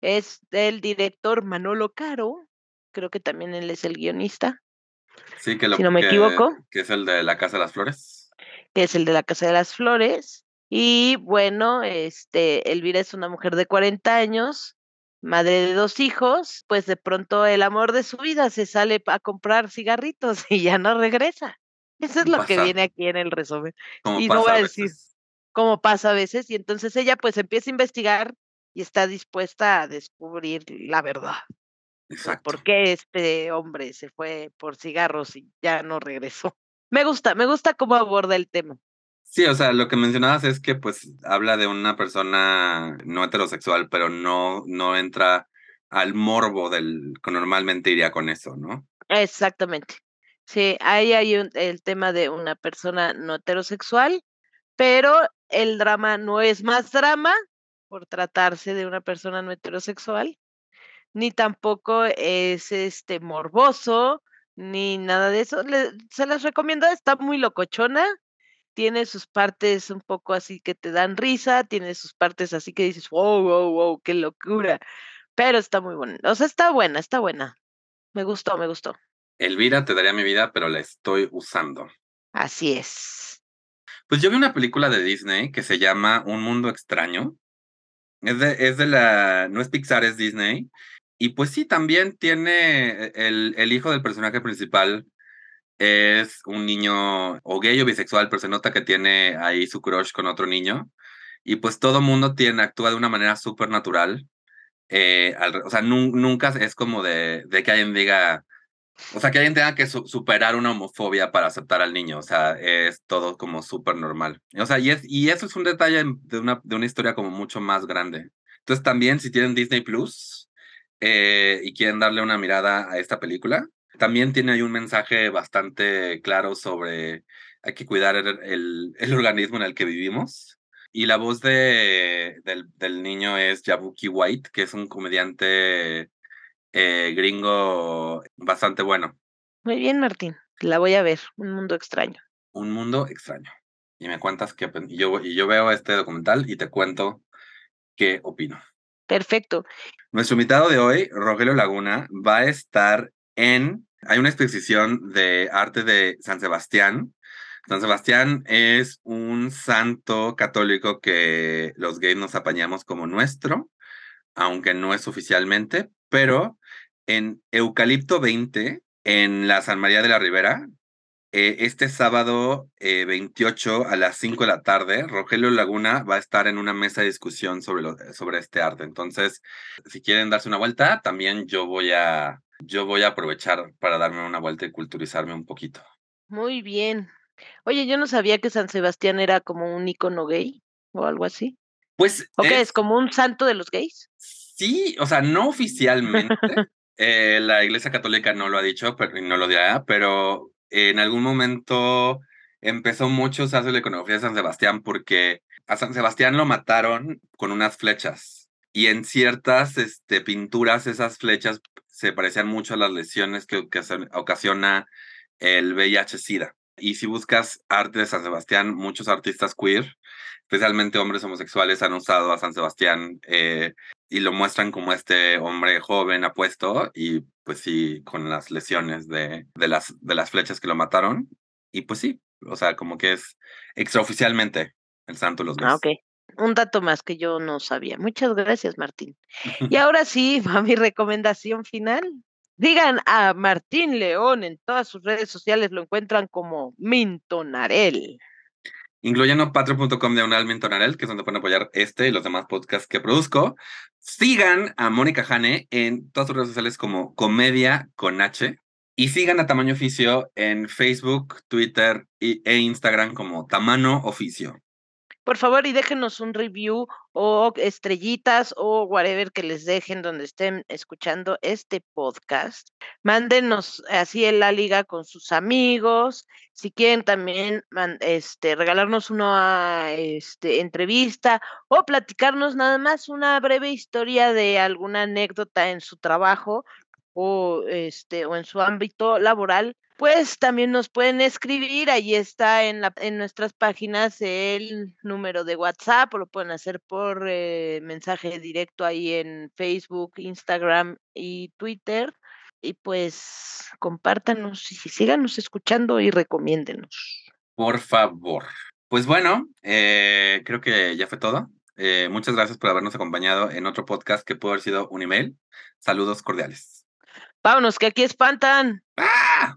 S2: Es del director Manolo Caro, creo que también él es el guionista,
S1: Sí, que lo
S2: Si no me
S1: que-
S2: equivoco.
S1: Que es el de la Casa de las Flores.
S2: Que es el de la Casa de las Flores. Y bueno, este, Elvira es una mujer de 40 años, madre de dos hijos, pues de pronto el amor de su vida se sale a comprar cigarritos y ya no regresa. Eso es lo que viene aquí en el resumen. Y no voy a decir. como pasa a veces, y entonces ella pues empieza a investigar y está dispuesta a descubrir la verdad.
S1: Exacto.
S2: ¿Por qué este hombre se fue por cigarros y ya no regresó? Me gusta, me gusta cómo aborda el tema.
S1: Sí, o sea, lo que mencionabas es que pues habla de una persona no heterosexual, pero no, no entra al morbo del que normalmente iría con eso, ¿no?
S2: Exactamente. Sí, ahí hay un- el tema de una persona no heterosexual, pero el drama no es más drama por tratarse de una persona no heterosexual, ni tampoco es este morboso, ni nada de eso. Le- se las recomiendo, está muy locochona, tiene sus partes un poco así que te dan risa, tiene sus partes así que dices, wow, wow, wow, qué locura, pero está muy buena, o sea, está buena, está buena. Me gustó, me gustó.
S1: Elvira te daría mi vida, pero la estoy usando.
S2: Así es.
S1: Pues yo vi una película de Disney que se llama Un Mundo Extraño. Es de, es de la, no es Pixar, es Disney. Y pues sí, también tiene el, el hijo del personaje principal. Es un niño o gay o bisexual, pero se nota que tiene ahí su crush con otro niño. Y pues todo mundo tiene, actúa de una manera súper natural. Eh, o sea, nun- nunca es como de, de que alguien diga, o sea, que alguien tenga que su- superar una homofobia para aceptar al niño. O sea, es todo como súper normal. O sea, y, es, y eso es un detalle de una, de una historia como mucho más grande. Entonces, también, si tienen Disney Plus eh, y quieren darle una mirada a esta película, también tiene ahí un mensaje bastante claro sobre hay que cuidar el, el, el organismo en el que vivimos. Y la voz de, del, del niño es Jabuki White, que es un comediante eh, gringo bastante bueno.
S2: Muy bien, Martín. La voy a ver. Un mundo extraño.
S1: Un mundo extraño. Y me cuentas y yo, y yo veo este documental y te cuento qué opino.
S2: Perfecto.
S1: Nuestro invitado de hoy, Rogelio Laguna, va a estar en. Hay una exposición de arte de San Sebastián. San Sebastián es un santo católico que los gays nos apañamos como nuestro, aunque no es oficialmente, pero en Eucalipto 20, en la San María de la Ribera, eh, este sábado eh, 28 a las 5 de la tarde, Rogelio Laguna va a estar en una mesa de discusión sobre, lo- sobre este arte. Entonces, si quieren darse una vuelta, también yo voy a, yo voy a aprovechar para darme una vuelta y culturizarme un poquito.
S2: Muy bien. Oye, yo no sabía que San Sebastián era como un icono gay o algo así.
S1: Pues
S2: ¿O qué
S1: es-
S2: es? ¿Como un santo de los gays?
S1: Sí, o sea, no oficialmente. eh, la Iglesia Católica no lo ha dicho, pero no lo dirá, pero en algún momento empezó mucho a usarse la iconografía de San Sebastián porque a San Sebastián lo mataron con unas flechas y en ciertas este, pinturas esas flechas se parecían mucho a las lesiones que ocasi- ocasiona el VIH-Sida. Y si buscas arte de San Sebastián, muchos artistas queer, especialmente hombres homosexuales, han usado a San Sebastián eh, y lo muestran como este hombre joven apuesto y pues sí, con las lesiones de, de, las, de las flechas que lo mataron. Y pues sí, o sea, como que es extraoficialmente el santo los gays.
S2: Ah, ok. Un dato más que yo no sabía. Muchas gracias, Martín. Y ahora sí, va mi recomendación final. Digan a Martín León en todas sus redes sociales, lo encuentran como Mintonarel.
S1: Incluyendo patreon.com de Mintonarel, que es donde pueden apoyar este y los demás podcasts que produzco. Sigan a Mónica Jane en todas sus redes sociales como Comedia con H. Y sigan a Tamaño Oficio en Facebook, Twitter e Instagram como Tamano Oficio
S2: por favor y déjenos un review o estrellitas o whatever que les dejen donde estén escuchando este podcast. Mándenos así en la liga con sus amigos. Si quieren también este, regalarnos una este, entrevista o platicarnos nada más una breve historia de alguna anécdota en su trabajo o, este, o en su ámbito laboral, pues también nos pueden escribir, ahí está en, la, en nuestras páginas el número de WhatsApp, o lo pueden hacer por eh, mensaje directo ahí en Facebook, Instagram y Twitter. Y pues compártanos y síganos escuchando y recomiéndenos.
S1: Por favor. Pues bueno, eh, creo que ya fue todo. Eh, muchas gracias por habernos acompañado en otro podcast que pudo haber sido un email. Saludos cordiales.
S2: Vámonos, que aquí espantan. ¡Ah!